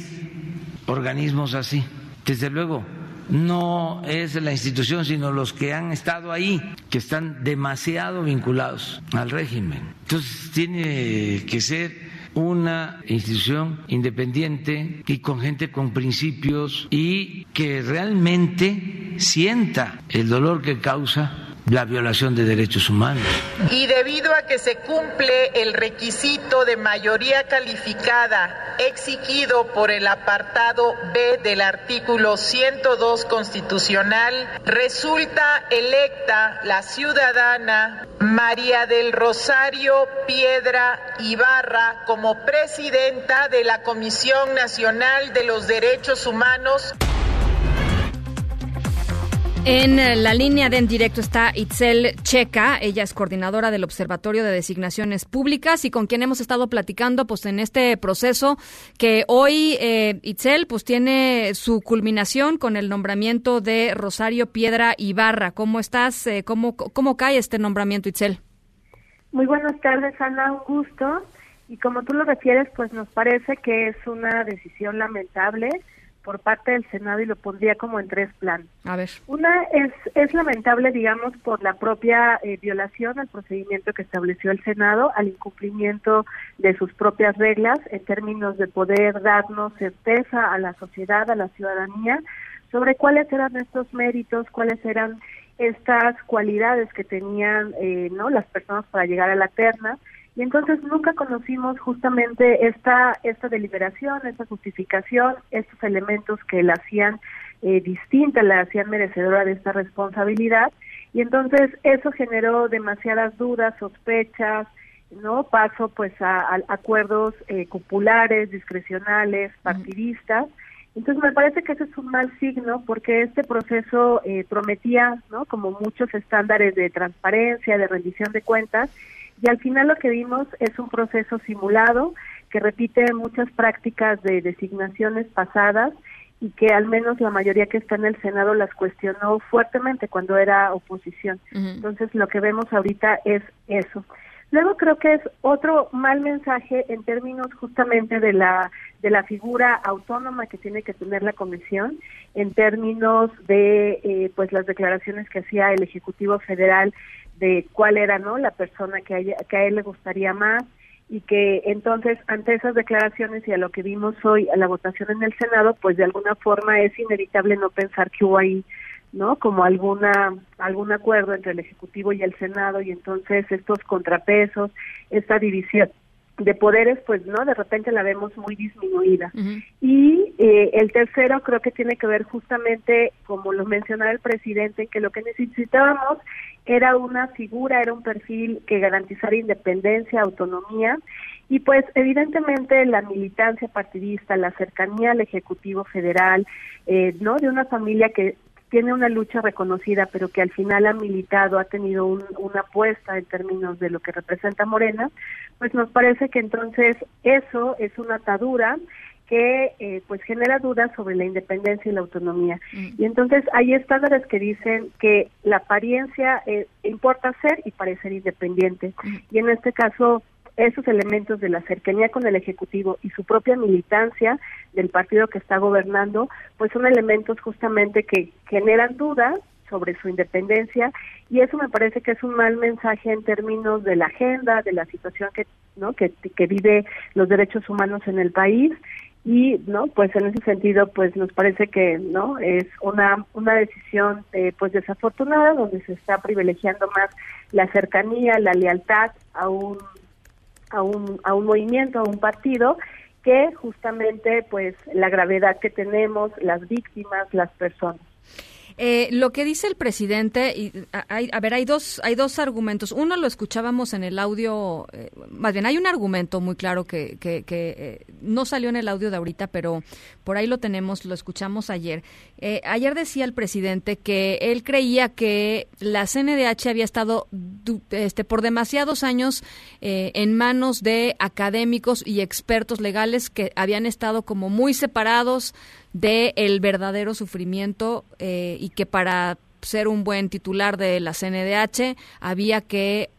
Speaker 11: organismos así? Desde luego, no es la institución, sino los que han estado ahí, que están demasiado vinculados al régimen. Entonces tiene que ser una institución independiente y con gente con principios y que realmente sienta el dolor que causa la violación de derechos humanos.
Speaker 17: Y debido a que se cumple el requisito de mayoría calificada exigido por el apartado B del artículo 102 constitucional, resulta electa la ciudadana María del Rosario Piedra Ibarra como presidenta de la Comisión Nacional de los Derechos Humanos.
Speaker 1: En la línea de en directo está Itzel Checa, ella es coordinadora del Observatorio de Designaciones Públicas y con quien hemos estado platicando pues en este proceso que hoy eh, Itzel pues tiene su culminación con el nombramiento de Rosario Piedra Ibarra. ¿Cómo estás? Eh, ¿cómo, ¿Cómo cae este nombramiento Itzel?
Speaker 18: Muy buenas tardes Ana, un gusto. Y como tú lo refieres pues nos parece que es una decisión lamentable por parte del Senado y lo pondría como en tres planos.
Speaker 1: A ver.
Speaker 18: Una es, es lamentable, digamos, por la propia eh, violación al procedimiento que estableció el Senado, al incumplimiento de sus propias reglas en términos de poder darnos certeza a la sociedad, a la ciudadanía, sobre cuáles eran estos méritos, cuáles eran estas cualidades que tenían eh, no las personas para llegar a la terna y entonces nunca conocimos justamente esta, esta deliberación, esta justificación, estos elementos que la hacían eh, distinta, la hacían merecedora de esta responsabilidad. Y entonces eso generó demasiadas dudas, sospechas, no paso pues a, acuerdos eh, cupulares, discrecionales, partidistas. Entonces me parece que ese es un mal signo porque este proceso eh, prometía, ¿no? Como muchos estándares de transparencia, de rendición de cuentas, y al final lo que vimos es un proceso simulado que repite muchas prácticas de designaciones pasadas y que al menos la mayoría que está en el Senado las cuestionó fuertemente cuando era oposición. Entonces lo que vemos ahorita es eso. Luego creo que es otro mal mensaje en términos justamente de la de la figura autónoma que tiene que tener la comisión, en términos de eh, pues las declaraciones que hacía el ejecutivo federal de cuál era no la persona que a, que a él le gustaría más y que entonces ante esas declaraciones y a lo que vimos hoy a la votación en el Senado, pues de alguna forma es inevitable no pensar que hubo ahí no como alguna algún acuerdo entre el ejecutivo y el Senado y entonces estos contrapesos, esta división de poderes, pues no, de repente la vemos muy disminuida. Y eh, el tercero creo que tiene que ver justamente, como lo mencionaba el presidente, que lo que necesitábamos era una figura, era un perfil que garantizara independencia, autonomía, y pues evidentemente la militancia partidista, la cercanía al Ejecutivo Federal, eh, ¿no? De una familia que tiene una lucha reconocida, pero que al final ha militado, ha tenido una apuesta en términos de lo que representa Morena, pues nos parece que entonces eso es una atadura que eh, pues genera dudas sobre la independencia y la autonomía. Mm. Y entonces hay estándares que dicen que la apariencia eh, importa ser y parecer independiente. Mm. Y en este caso esos elementos de la cercanía con el Ejecutivo y su propia militancia del partido que está gobernando, pues son elementos justamente que generan dudas sobre su independencia y eso me parece que es un mal mensaje en términos de la agenda, de la situación que no que, que vive los derechos humanos en el país y no pues en ese sentido pues nos parece que no es una una decisión eh, pues desafortunada donde se está privilegiando más la cercanía la lealtad a un a un, a un movimiento, a un partido, que justamente pues la gravedad que tenemos, las víctimas, las personas.
Speaker 1: Eh, lo que dice el presidente, y, a, ver, hay dos, hay dos argumentos. Uno lo escuchábamos en el audio, eh, más bien hay un argumento muy claro que, que, eh, no salió en el audio de ahorita, pero por ahí lo tenemos, lo escuchamos ayer. ayer decía el presidente que él creía que la CNDH había estado este, por demasiados años en manos de académicos y expertos legales que habían estado como muy separados de el verdadero sufrimiento eh, y que para ser un buen titular de la CNDH había que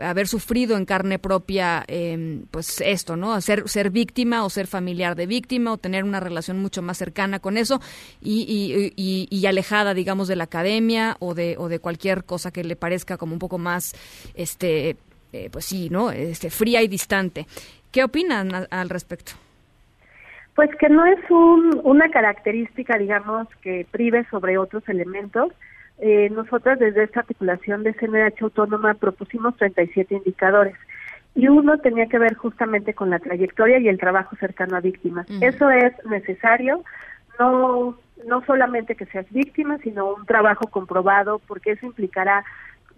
Speaker 1: haber sufrido en carne propia em, pues esto no ser ser víctima o ser familiar de víctima o tener una relación mucho más cercana con eso y, alejada digamos de la academia o de o de cualquier cosa que le parezca como un poco más este eh, pues sí no este fría y distante. Qué opinan al respecto
Speaker 18: pues que no es un, una característica digamos que prive sobre otros elementos eh, nosotras desde esta articulación de CNH autónoma propusimos 37 indicadores y uno tenía que ver justamente con la trayectoria y el trabajo cercano a víctimas. Eso es necesario, no no solamente que seas víctima, sino un trabajo comprobado, porque eso implicará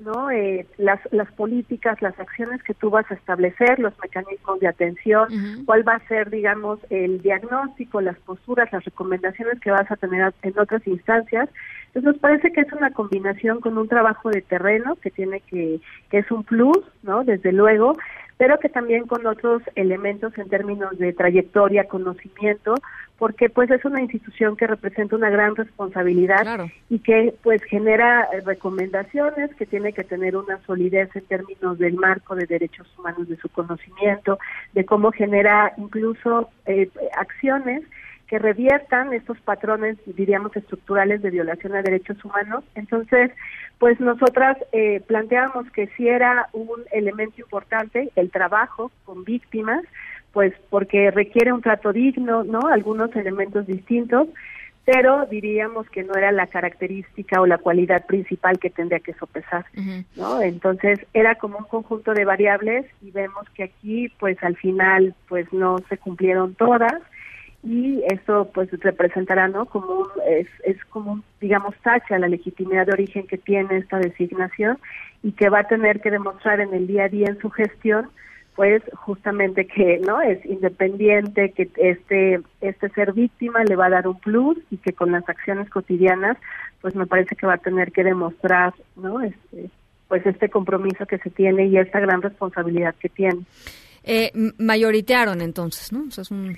Speaker 18: ¿no? Eh, las, las políticas, las acciones que tú vas a establecer, los mecanismos de atención, cuál va a ser, digamos, el diagnóstico, las posturas, las recomendaciones que vas a tener en otras instancias. Entonces nos parece que es una combinación con un trabajo de terreno que tiene que, que es un plus, ¿no? Desde luego, pero que también con otros elementos en términos de trayectoria, conocimiento, porque pues es una institución que representa una gran responsabilidad y que pues genera eh, recomendaciones, que tiene que tener una solidez en términos del marco de derechos humanos, de su conocimiento, de cómo genera incluso eh, acciones que reviertan estos patrones, diríamos, estructurales de violación a derechos humanos. Entonces, pues nosotras eh, planteamos que si era un elemento importante el trabajo con víctimas, pues porque requiere un trato digno, ¿no? Algunos elementos distintos, pero diríamos que no era la característica o la cualidad principal que tendría que sopesar, ¿no? Entonces era como un conjunto de variables y vemos que aquí, pues al final, pues no se cumplieron todas y esto pues representará no como es, es como un, digamos tacha la legitimidad de origen que tiene esta designación y que va a tener que demostrar en el día a día en su gestión pues justamente que no es independiente que este este ser víctima le va a dar un plus y que con las acciones cotidianas pues me parece que va a tener que demostrar no este pues este compromiso que se tiene y esta gran responsabilidad que tiene.
Speaker 1: Eh, mayoritearon entonces no es un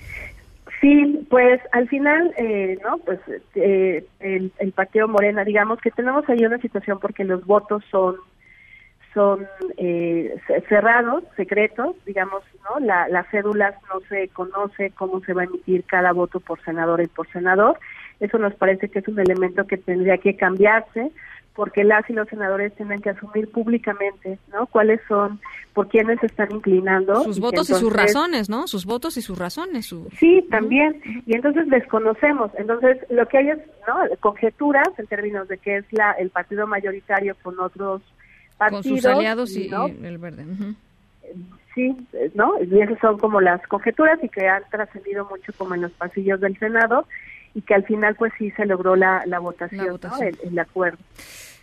Speaker 18: Sí, pues al final, eh, ¿no? Pues eh, el, el Partido Morena, digamos que tenemos ahí una situación porque los votos son son eh, cerrados, secretos, digamos, ¿no? La, las cédulas no se conoce cómo se va a emitir cada voto por senador y por senador. Eso nos parece que es un elemento que tendría que cambiarse porque las y los senadores tienen que asumir públicamente, ¿no? Cuáles son, por quiénes se están inclinando.
Speaker 1: Sus votos y sus razones, ¿no? Sus votos y sus razones.
Speaker 18: Sí, también. Y entonces desconocemos. Entonces, lo que hay es, ¿no? Conjeturas en términos de qué es la el partido mayoritario con otros partidos.
Speaker 1: Con sus aliados y, el verde.
Speaker 18: Sí, ¿no? Y esas son como las conjeturas y que han trascendido mucho como en los pasillos del Senado y que al final pues sí se logró la, la votación, ¿no? el acuerdo.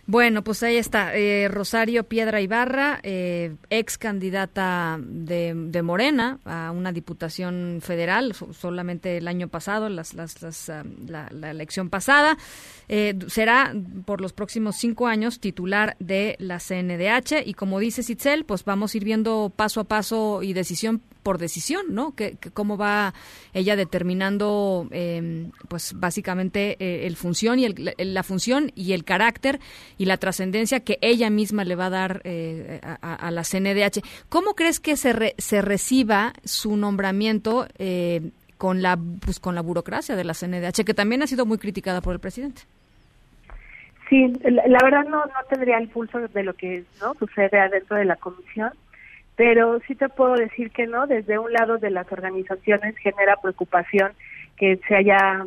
Speaker 1: Bueno, pues ahí está. Eh, Rosario Piedra Ibarra, eh, ex candidata de, de, Morena a una diputación federal, solamente el año pasado, las, las, las, ah, la, la, elección pasada. Eh, será por los próximos cinco años titular de la CNDH y como dice Sitzel, pues vamos a ir viendo paso a paso y decisión por decisión, ¿no? Que, cómo va ella determinando, em, pues básicamente eh, el función y el, la función y el carácter y la trascendencia que ella misma le va a dar eh, a, la CNDH. ¿Cómo crees que se, se reciba su nombramiento eh, con la pues, con la burocracia de la CNDH, que también ha sido muy criticada por el presidente?
Speaker 18: Sí, la, verdad no, no tendría el pulso de lo que no sucede adentro de la comisión pero sí te puedo decir que no, desde un lado de las organizaciones genera preocupación que se haya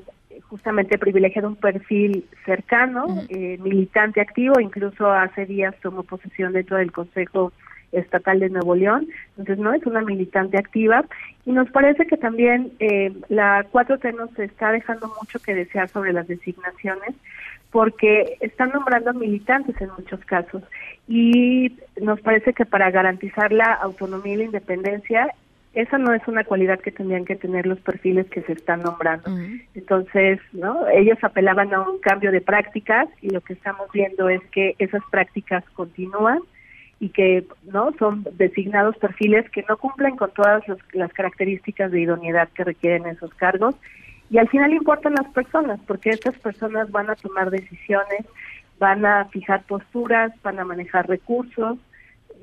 Speaker 18: justamente privilegiado un perfil cercano, eh, militante activo, incluso hace días tomó posesión dentro del Consejo Estatal de Nuevo León, entonces no es una militante activa y nos parece que también eh, la 4T nos está dejando mucho que desear sobre las designaciones porque están nombrando militantes en muchos casos y nos parece que para garantizar la autonomía y la independencia esa no es una cualidad que tendrían que tener los perfiles que se están nombrando. Entonces, ¿no? Ellos apelaban a un cambio de prácticas y lo que estamos viendo es que esas prácticas continúan y que no son designados perfiles que no cumplen con todas las características de idoneidad que requieren esos cargos y al final importan las personas porque estas personas van a tomar decisiones van a fijar posturas, van a manejar recursos,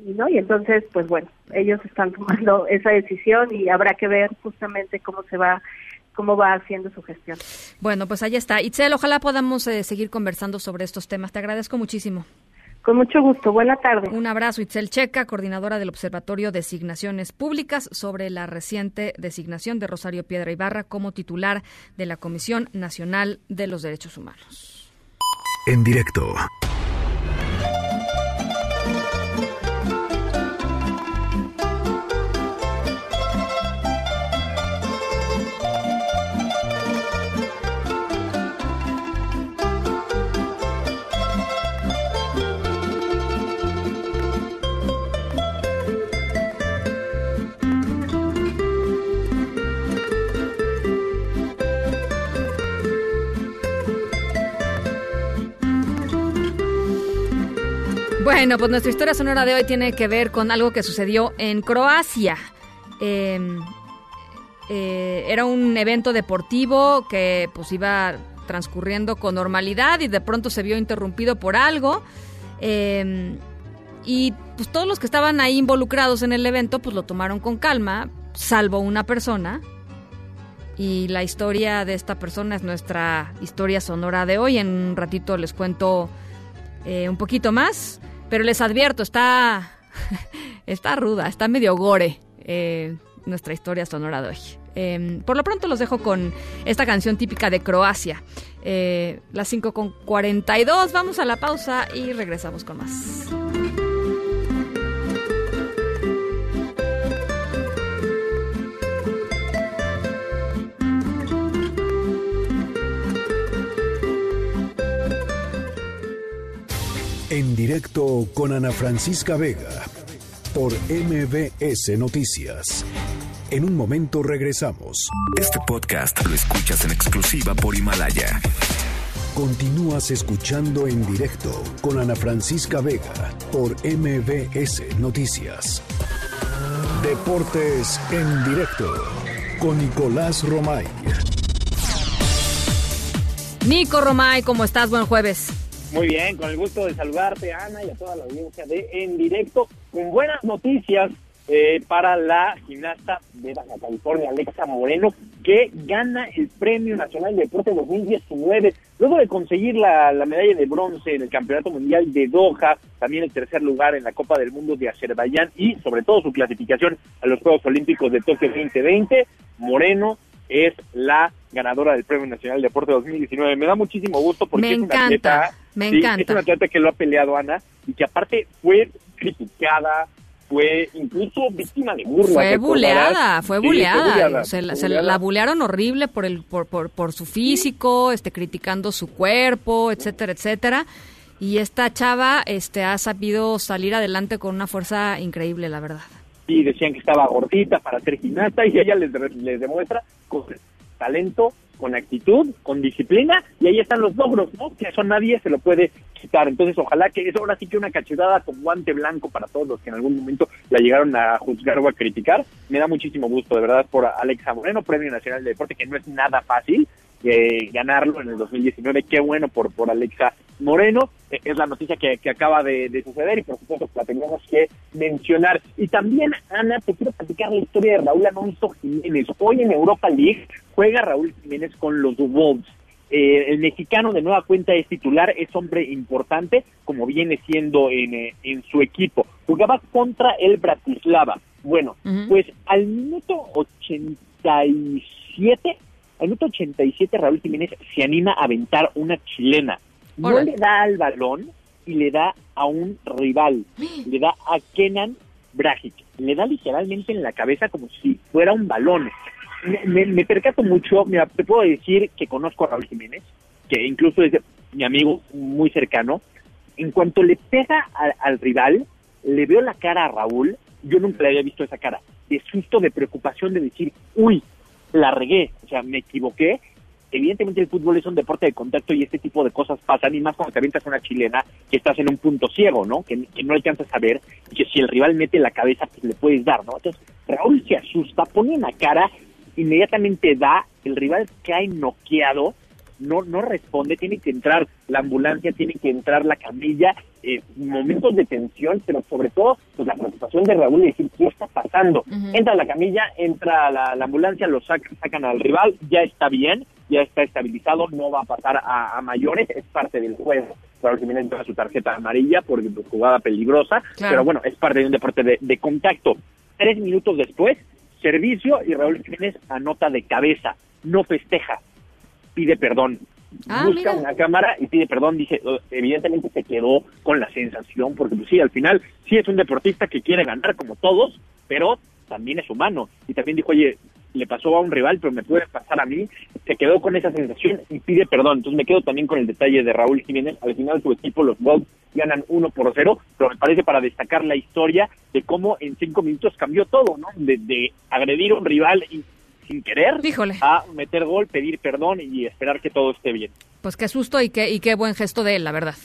Speaker 18: y no y entonces pues bueno ellos están tomando esa decisión y habrá que ver justamente cómo se va cómo va haciendo su gestión.
Speaker 1: Bueno, pues ahí está. Itzel, ojalá podamos eh, seguir conversando sobre estos temas. Te agradezco muchísimo.
Speaker 18: Con mucho gusto. Buena tarde.
Speaker 1: Un abrazo, Itzel Checa, coordinadora del Observatorio de Designaciones Públicas, sobre la reciente designación de Rosario Piedra Ibarra como titular de la Comisión Nacional de los Derechos Humanos.
Speaker 2: En directo.
Speaker 1: Bueno, pues nuestra historia sonora de hoy tiene que ver con algo que sucedió en Croacia. Eh, eh, era un evento deportivo que pues iba transcurriendo con normalidad y de pronto se vio interrumpido por algo. Eh, y pues todos los que estaban ahí involucrados en el evento pues lo tomaron con calma, salvo una persona. Y la historia de esta persona es nuestra historia sonora de hoy. En un ratito les cuento eh, un poquito más. Pero les advierto, está, está ruda, está medio gore eh, nuestra historia sonora de hoy. Eh, por lo pronto los dejo con esta canción típica de Croacia. Eh, las 5 con 42, vamos a la pausa y regresamos con más.
Speaker 2: En directo con Ana Francisca Vega por MBS Noticias. En un momento regresamos.
Speaker 16: Este podcast lo escuchas en exclusiva por Himalaya.
Speaker 2: Continúas escuchando en directo con Ana Francisca Vega por MBS Noticias. Deportes en directo con Nicolás Romay.
Speaker 1: Nico Romay, ¿cómo estás? Buen jueves.
Speaker 19: Muy bien, con el gusto de saludarte, Ana, y a toda la audiencia de En Directo, con buenas noticias eh, para la gimnasta de Baja California, Alexa Moreno, que gana el Premio Nacional de Deporte 2019, luego de conseguir la, la medalla de bronce en el Campeonato Mundial de Doha, también el tercer lugar en la Copa del Mundo de Azerbaiyán y sobre todo su clasificación a los Juegos Olímpicos de Tokio 2020. Moreno es la ganadora del Premio Nacional de Deporte 2019. Me da muchísimo gusto porque
Speaker 1: Me
Speaker 19: es una atleta,
Speaker 1: me
Speaker 19: sí,
Speaker 1: encanta.
Speaker 19: es una atleta que lo ha peleado Ana y que aparte fue criticada, fue incluso víctima de burla.
Speaker 1: Fue
Speaker 19: ¿te
Speaker 1: buleada, fue buleada. Se,
Speaker 19: fue
Speaker 1: se
Speaker 19: buleada.
Speaker 1: la bulearon horrible por el por, por, por su físico, este criticando su cuerpo, etcétera, etcétera. Y esta chava este ha sabido salir adelante con una fuerza increíble, la verdad.
Speaker 19: Sí, decían que estaba gordita para ser gimnasta y ella les, les demuestra con talento, con actitud, con disciplina y ahí están los logros, ¿no? Que eso nadie se lo puede quitar. Entonces, ojalá que es ahora sí que una cachetada con guante blanco para todos los que en algún momento la llegaron a juzgar o a criticar. Me da muchísimo gusto, de verdad, por Alexa Moreno, Premio Nacional de Deporte, que no es nada fácil eh, ganarlo en el 2019. Qué bueno por, por Alexa Moreno. Eh, es la noticia que, que acaba de, de suceder y por supuesto la tenemos que mencionar. Y también, Ana, te quiero platicar la historia de Raúl Alonso Jiménez. Hoy en Europa League juega Raúl Jiménez con los Wolves. Eh, el mexicano de nueva cuenta es titular, es hombre importante, como viene siendo en, eh, en su equipo. Jugaba contra el Bratislava. Bueno, pues al minuto 87, al minuto 87 Raúl Jiménez se anima a aventar una chilena. No le da al balón y le da a un rival, le da a Kenan Brajic, le da literalmente en la cabeza como si fuera un balón. Me, me- me percato mucho, mira, te puedo decir que conozco a Raúl Jiménez, que incluso es mi amigo muy cercano. En cuanto le pega al, al rival, le veo la cara a Raúl, yo nunca le había visto esa cara, de susto, de preocupación, de decir, uy, la regué, o sea, me equivoqué. Evidentemente el fútbol es un deporte de contacto y este tipo de cosas pasan, y más cuando te avientas una chilena que estás en un punto ciego, ¿no? Que, no alcanzas a ver, y que si el rival mete la cabeza, pues le puedes dar, ¿no? Entonces, Raúl se asusta, pone una cara, inmediatamente da, el rival cae noqueado, no, no responde, tiene que entrar la ambulancia, tiene que entrar la camilla, eh, momentos de tensión, pero sobre todo pues, la preocupación de Raúl y decir, ¿qué está pasando? Entra la camilla, entra la, la ambulancia, lo sacan, sacan al rival, ya está bien, ya está estabilizado, no va a pasar a, a mayores, es parte del juego. Raúl Jiménez toma su tarjeta amarilla pues, jugada peligrosa,
Speaker 20: Claro.
Speaker 19: pero bueno, es parte de un deporte de, de contacto. Tres minutos después, servicio y Raúl Jiménez anota de cabeza, no festeja, pide perdón.
Speaker 1: Ah,
Speaker 19: Busca
Speaker 1: mira.
Speaker 19: una cámara y pide perdón, dice, "Oh, evidentemente se quedó con la sensación, porque pues sí, al final sí es un deportista que quiere ganar como todos, pero también es humano. Y también dijo, oye, le pasó a un rival, pero me puede pasar a mí. Se quedó con esa sensación y pide perdón. Entonces me quedo también con el detalle de Raúl Jiménez. Al final su equipo, los Wolves, ganan uno por cero, pero me parece para destacar la historia de cómo en cinco minutos cambió todo, ¿no? De, de agredir a un rival y- sin querer a meter gol, pedir perdón y esperar que todo esté bien.
Speaker 1: Pues qué susto y qué, y qué buen gesto de él, la verdad.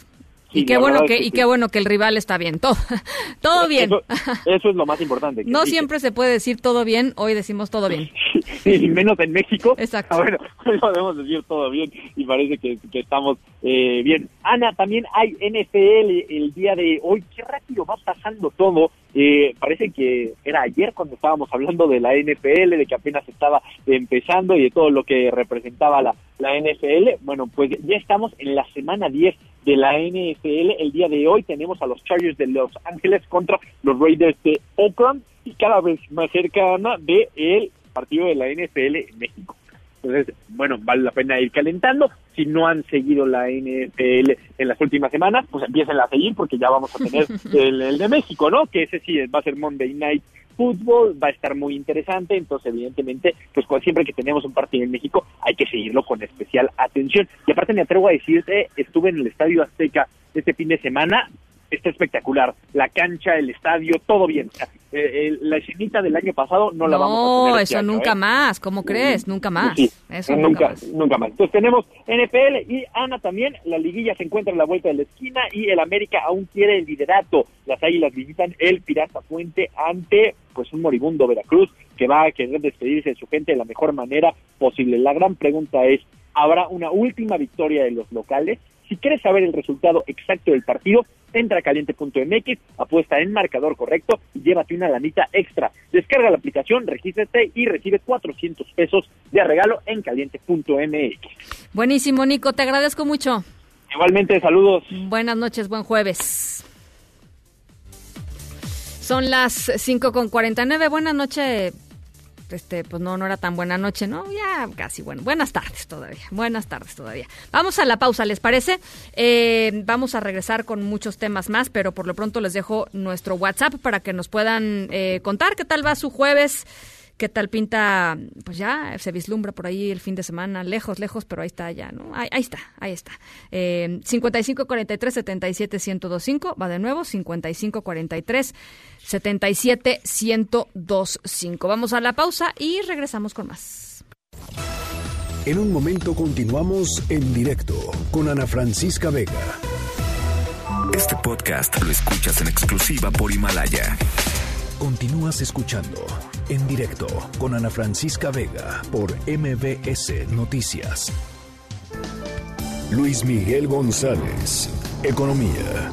Speaker 19: Sí,
Speaker 1: y qué bueno que, y qué bueno que el rival está bien. Todo, todo bien.
Speaker 19: Eso, eso es lo más importante.
Speaker 1: No siempre se puede decir todo bien, hoy decimos todo bien.
Speaker 19: y menos en México.
Speaker 1: Exacto.
Speaker 19: Ah, bueno, podemos decir todo bien y parece que, que estamos eh, bien. Ana, también hay NFL el día de hoy. Qué rápido va pasando todo. Eh, parece que era ayer cuando estábamos hablando de la NFL, de que apenas estaba empezando y de todo lo que representaba la, la NFL. Bueno, pues ya estamos en la semana 10 de la NFL. El día de hoy tenemos a los Chargers de Los Ángeles contra los Raiders de Oakland y cada vez más cercana de el partido de la NFL en México. Entonces, bueno, vale la pena ir calentando. Si no han seguido la NFL en las últimas semanas, pues empiecen a seguir porque ya vamos a tener el, el de México, ¿no? Que ese sí va a ser Monday Night Football, va a estar muy interesante. Entonces, evidentemente, pues siempre que tenemos un partido en México, hay que seguirlo con especial atención. Y aparte, me atrevo a decirte, estuve en el Estadio Azteca este fin de semana. Está espectacular. La cancha, el estadio, todo bien. Eh, eh, la escenita del año pasado no, la vamos a
Speaker 1: No,
Speaker 19: tener este
Speaker 1: eso nunca
Speaker 19: ¿eh?
Speaker 1: más. ¿Cómo crees? Nunca más.
Speaker 19: Sí,
Speaker 1: Eso
Speaker 19: nunca,
Speaker 1: nunca más.
Speaker 19: nunca más. Entonces tenemos NFL y Ana también, la liguilla se encuentra a la vuelta de la esquina y el América aún quiere el liderato. Las Águilas visitan el Pirata Fuente ante pues un moribundo Veracruz que va a querer despedirse de su gente de la mejor manera posible. La gran pregunta es, ¿habrá una última victoria de los locales? Si quieres saber el resultado exacto del partido, entra a caliente.mx, apuesta en marcador correcto y llévate una lanita extra. Descarga la aplicación, regístrate y recibe 400 pesos de regalo en caliente.mx.
Speaker 1: Buenísimo, Nico, te agradezco mucho.
Speaker 19: Igualmente, saludos.
Speaker 1: Buenas noches, buen jueves. Son las 5 con 49. Buenas noches. Este, pues no, no era tan buena noche, ¿no? Ya casi, bueno. Buenas tardes todavía. Buenas tardes todavía. Vamos a la pausa, ¿les parece? Eh, vamos a regresar con muchos temas más, pero por lo pronto les dejo nuestro WhatsApp para que nos puedan eh, contar qué tal va su jueves. ¿Qué tal pinta? Pues ya se vislumbra por ahí el fin de semana, lejos, lejos, pero ahí está ya, ¿no? Ahí, ahí está, ahí está. Eh, 5543 77 1025, va de nuevo, 5543 77 1025. Vamos a la pausa y regresamos con más.
Speaker 2: En un momento continuamos en directo con Ana Francisca Vega.
Speaker 16: Este podcast lo escuchas en exclusiva por Himalaya.
Speaker 2: Continúas escuchando en directo con Ana Francisca Vega por MBS Noticias. Luis Miguel González, Economía.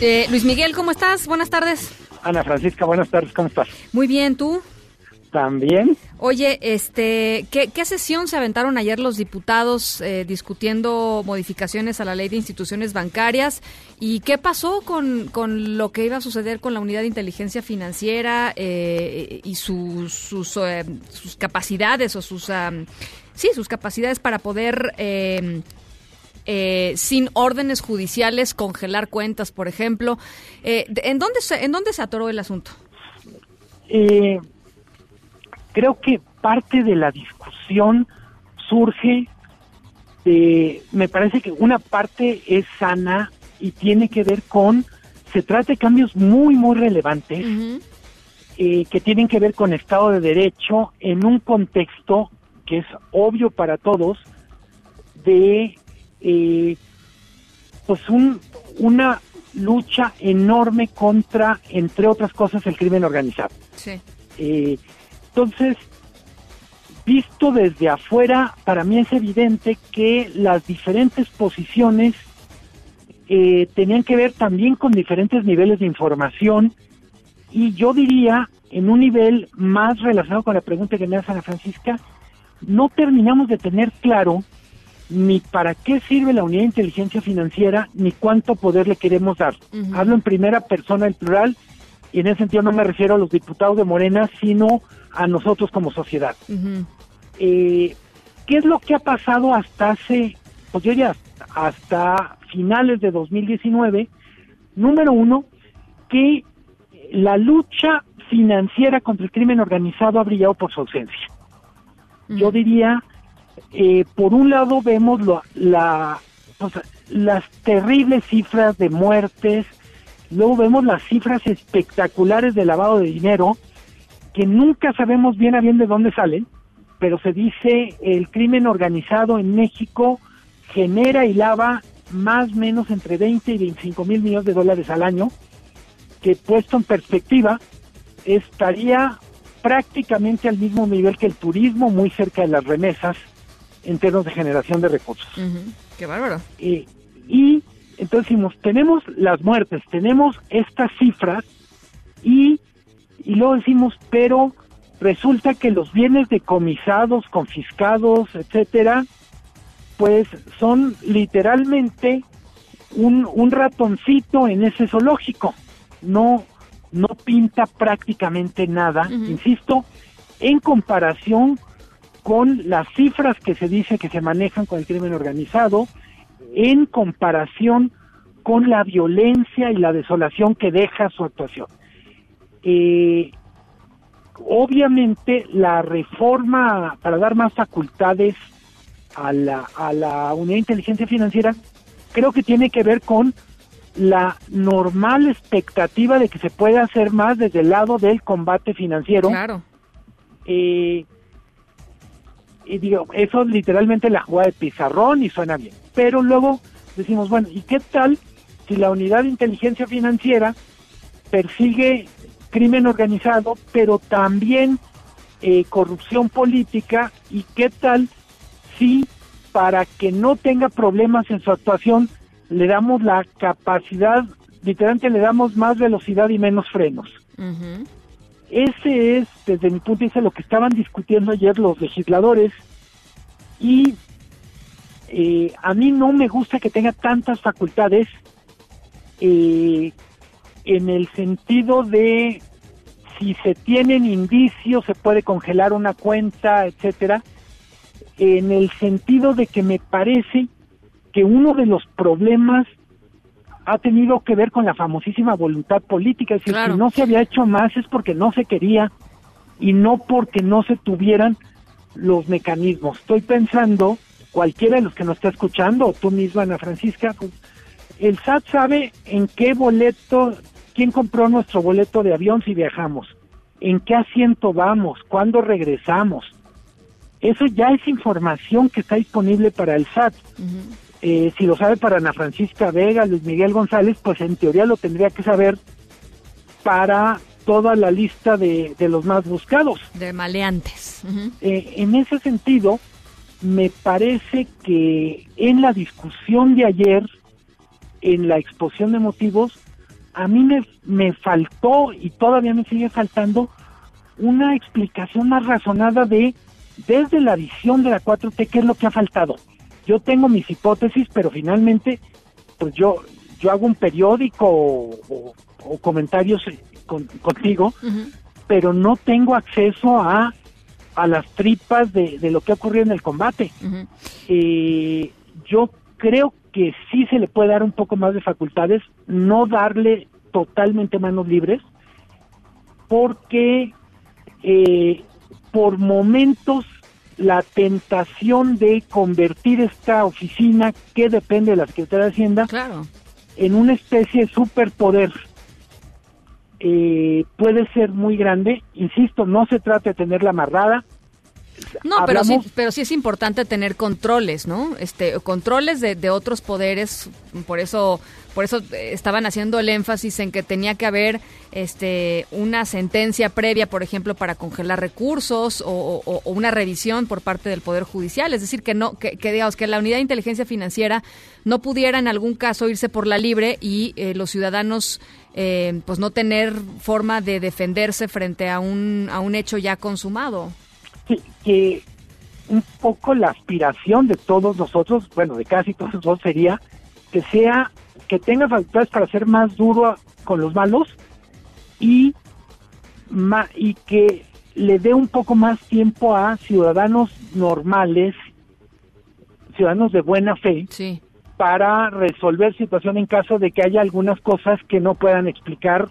Speaker 1: Eh, Luis Miguel, ¿cómo estás? Buenas tardes.
Speaker 19: Ana Francisca, buenas tardes, ¿cómo estás?
Speaker 1: Muy bien, ¿tú?
Speaker 19: También.
Speaker 1: Oye, este, ¿qué, qué sesión se aventaron ayer los diputados eh, discutiendo modificaciones a la ley de instituciones bancarias? ¿Y qué pasó con, con lo que iba a suceder con la unidad de inteligencia financiera eh, y sus, sus, eh, sus capacidades o sus, am, sí, sus capacidades para poder... eh, eh, sin órdenes judiciales congelar cuentas, por ejemplo. Eh, ¿En dónde se, en dónde se atoró el asunto?
Speaker 21: Eh, creo que parte de la discusión surge de, me parece que una parte es sana y tiene que ver con, se trata de cambios muy, muy relevantes eh, que tienen que ver con Estado de Derecho en un contexto que es obvio para todos de eh, pues un, una lucha enorme contra, entre otras cosas, el crimen organizado.
Speaker 1: Sí.
Speaker 21: Eh, entonces, visto desde afuera, para mí es evidente que las diferentes posiciones eh, tenían que ver también con diferentes niveles de información y yo diría, en un nivel más relacionado con la pregunta que me hace Ana Francisca, no terminamos de tener claro ni para qué sirve la unidad de inteligencia financiera, ni cuánto poder le queremos dar. Hablo en primera persona el plural, y en ese sentido no me refiero a los diputados de Morena, sino a nosotros como sociedad. Eh, ¿Qué es lo que ha pasado hasta hace, pues yo ya hasta finales de 2019? Número uno, que la lucha financiera contra el crimen organizado ha brillado por su ausencia. Yo diría eh, por un lado vemos la, las terribles cifras de muertes, luego vemos las cifras espectaculares de lavado de dinero, que nunca sabemos bien a bien de dónde salen, pero se dice el crimen organizado en México genera y lava más o menos entre 20 y 25 mil millones de dólares al año, que puesto en perspectiva estaría prácticamente al mismo nivel que el turismo, muy cerca de las remesas, en términos de generación de recursos.
Speaker 1: Qué bárbaro.
Speaker 21: y entonces decimos, tenemos las muertes, tenemos estas cifras y, y luego decimos, pero resulta que los bienes decomisados, confiscados, etcétera, pues son literalmente un, un ratoncito en ese zoológico. No, no pinta prácticamente nada, insisto, en comparación con las cifras que se dice que se manejan con el crimen organizado en comparación con la violencia y la desolación que deja su actuación. Eh, obviamente la reforma para dar más facultades a la, a la unidad de inteligencia financiera creo que tiene que ver con la normal expectativa de que se puede hacer más desde el lado del combate financiero.
Speaker 1: Claro.
Speaker 21: Eh, y digo, eso es literalmente la jugada de pizarrón y suena bien. Pero luego decimos, bueno, ¿y qué tal si la unidad de inteligencia financiera persigue crimen organizado, pero también eh, corrupción política? ¿Y qué tal si para que no tenga problemas en su actuación le damos la capacidad, literalmente le damos más velocidad y menos frenos? Ese es, desde mi punto de vista, lo que estaban discutiendo ayer los legisladores y eh, a mí no me gusta que tenga tantas facultades eh, en el sentido de si se tienen indicios se puede congelar una cuenta, etcétera, en el sentido de que me parece que uno de los problemas ha tenido que ver con la famosísima voluntad política, es decir, si no se había hecho más es porque no se quería y no porque no se tuvieran los mecanismos. Estoy pensando, cualquiera de los que nos está escuchando, o tú misma, Ana Francisca, el SAT sabe en qué boleto, quién compró nuestro boleto de avión si viajamos, en qué asiento vamos, cuándo regresamos. Eso ya es información que está disponible para el SAT. Eh, si lo sabe para Ana Francisca Vega, Luis Miguel González, pues en teoría lo tendría que saber para toda la lista de, los más buscados.
Speaker 1: De maleantes.
Speaker 21: Eh, en ese sentido, me parece que en la discusión de ayer, en la exposición de motivos, a mí me, me faltó y todavía me sigue faltando una explicación más razonada de desde la visión de la 4T qué es lo que ha faltado. Yo tengo mis hipótesis, pero finalmente, pues yo, yo hago un periódico o, comentarios eh, contigo, pero no tengo acceso a, a las tripas de, lo que ha ocurrido en el combate. Eh, yo creo que sí se le puede dar un poco más de facultades, no darle totalmente manos libres, porque eh, por momentos la tentación de convertir esta oficina, que depende de la Secretaría de Hacienda, en una especie de superpoder. Eh, puede ser muy grande, insisto, no se trata de tenerla amarrada,
Speaker 1: No, pero sí, pero sí es importante tener controles, ¿no? Este, controles de, de otros poderes, por eso, por eso estaban haciendo el énfasis en que tenía que haber, este, una sentencia previa, por ejemplo, para congelar recursos o, o- o una revisión por parte del poder judicial, es decir, que no, que, que digamos que la unidad de inteligencia financiera no pudiera en algún caso irse por la libre y eh, los ciudadanos eh, pues no tener forma de defenderse frente a un, a un hecho ya consumado.
Speaker 21: Que un poco la aspiración de todos nosotros, bueno, de casi todos nosotros sería que sea, que tenga facultades para ser más duro con los malos y, ma- y que le dé un poco más tiempo a ciudadanos normales, ciudadanos de buena fe, para resolver situación en caso de que haya algunas cosas que no puedan explicar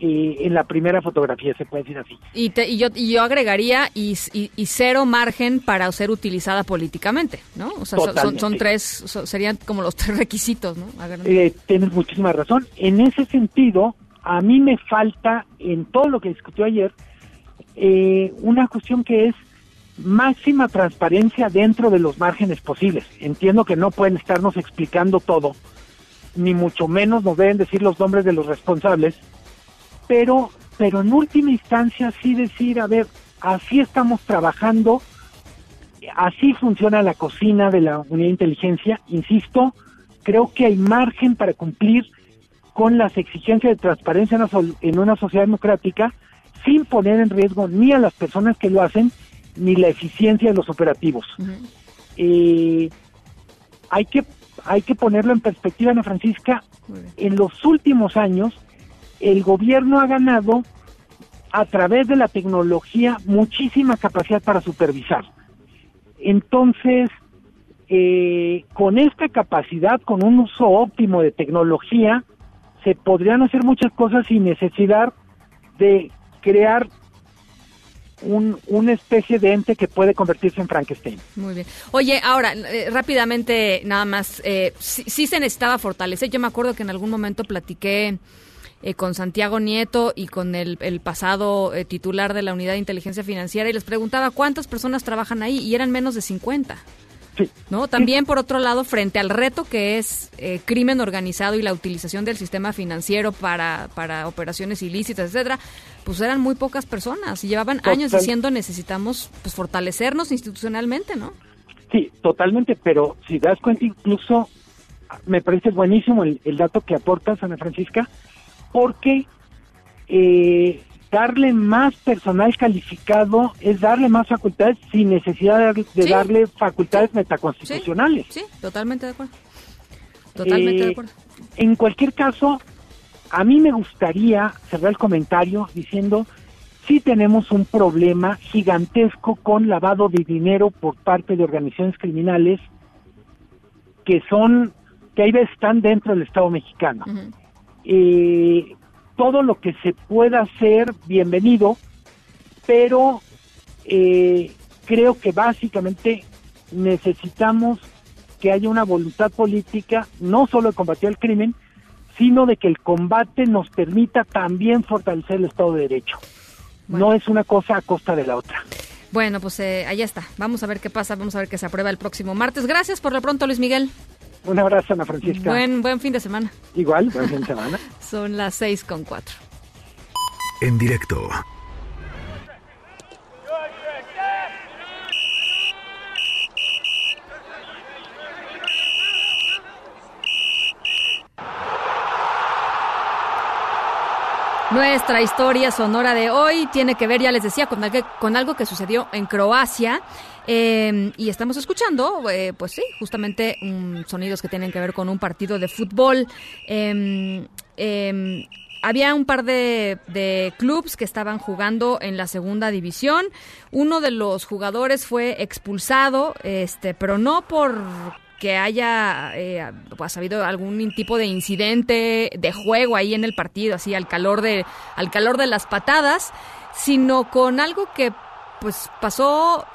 Speaker 21: eh, en la primera fotografía, se puede decir así.
Speaker 1: Y, te- y yo, y yo agregaría y, y- y cero margen para ser utilizada políticamente, ¿no? O sea, son- tres, son- serían como los tres requisitos, ¿no?
Speaker 21: Eh, tienes muchísima razón. En ese sentido, a mí me falta en todo lo que discutió ayer eh, una cuestión que es máxima transparencia dentro de los márgenes posibles. Entiendo que no pueden estarnos explicando todo, ni mucho menos nos deben decir los nombres de los responsables, pero, pero en última instancia sí decir, a ver, así estamos trabajando, así funciona la cocina de la unidad de inteligencia, insisto, creo que hay margen para cumplir con las exigencias de transparencia en una, sol- en una sociedad democrática sin poner en riesgo ni a las personas que lo hacen ni la eficiencia de los operativos. Eh, hay que hay que ponerlo en perspectiva, Ana Francisca. En los últimos años, el gobierno ha ganado a través de la tecnología muchísima capacidad para supervisar. Entonces, eh, con esta capacidad, con un uso óptimo de tecnología, se podrían hacer muchas cosas sin necesidad de crear un, una especie de ente que puede convertirse en Frankenstein.
Speaker 1: Muy bien. Oye, ahora, eh, rápidamente, nada más, eh, sí, sí se necesitaba fortalecer. Yo me acuerdo que en algún momento platiqué eh, con Santiago Nieto y con el, el pasado eh, titular de la Unidad de Inteligencia Financiera y les preguntaba cuántas personas trabajan ahí y eran menos de 50. ¿No? También, por otro lado, frente al reto que es eh, crimen organizado y la utilización del sistema financiero para, para operaciones ilícitas, etcétera, pues eran muy pocas personas y llevaban años diciendo necesitamos pues fortalecernos institucionalmente, ¿no?
Speaker 21: Sí, totalmente, pero si das cuenta, incluso me parece buenísimo el, el dato que aportas, Ana Francisca, porque eh, darle más personal calificado es darle más facultades sin necesidad de, de
Speaker 1: Sí.
Speaker 21: darle facultades metaconstitucionales.
Speaker 1: Sí, totalmente de acuerdo. Totalmente de
Speaker 21: Eh,
Speaker 1: acuerdo.
Speaker 21: En cualquier caso, a mí me gustaría cerrar el comentario diciendo, sí tenemos un problema gigantesco con lavado de dinero por parte de organizaciones criminales que son, que ahí están dentro del Estado mexicano. Eh, todo lo que se pueda hacer, bienvenido, pero eh, creo que básicamente necesitamos que haya una voluntad política, no solo de combatir el crimen, sino de que el combate nos permita también fortalecer el Estado de Derecho. No es una cosa a costa de la otra.
Speaker 1: Bueno, pues eh, allá está. Vamos a ver qué pasa. Vamos a ver qué se aprueba el próximo martes. Gracias por lo pronto, Luis Miguel.
Speaker 21: Un abrazo, Ana Francisca.
Speaker 1: Buen, buen fin de semana.
Speaker 21: Igual, buen fin de semana.
Speaker 1: Son las seis con cuatro.
Speaker 2: En directo.
Speaker 1: Nuestra historia sonora de hoy tiene que ver, ya les decía, con algo, con algo que sucedió en Croacia. Eh, y estamos escuchando, eh, pues sí, justamente mm, sonidos que tienen que ver con un partido de fútbol. Eh, había un par de, de clubs que estaban jugando en la segunda división. Uno de los jugadores fue expulsado, este, pero no por que haya eh, pues, habido algún tipo de incidente de juego ahí en el partido, así al calor de al calor de las patadas, sino con algo que pues pasó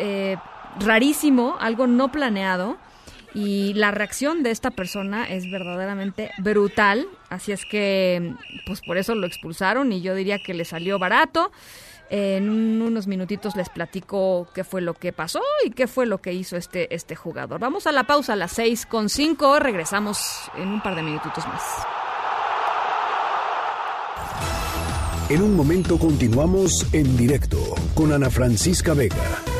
Speaker 1: eh, rarísimo, algo no planeado y la reacción de esta persona es verdaderamente brutal, así es que pues por eso lo expulsaron y yo diría que le salió barato. En unos minutitos les platico qué fue lo que pasó y qué fue lo que hizo este, este jugador. Vamos a la pausa a las seis con cinco. Regresamos en un par de minutitos más.
Speaker 2: En un momento continuamos en directo con Ana Francisca Vega.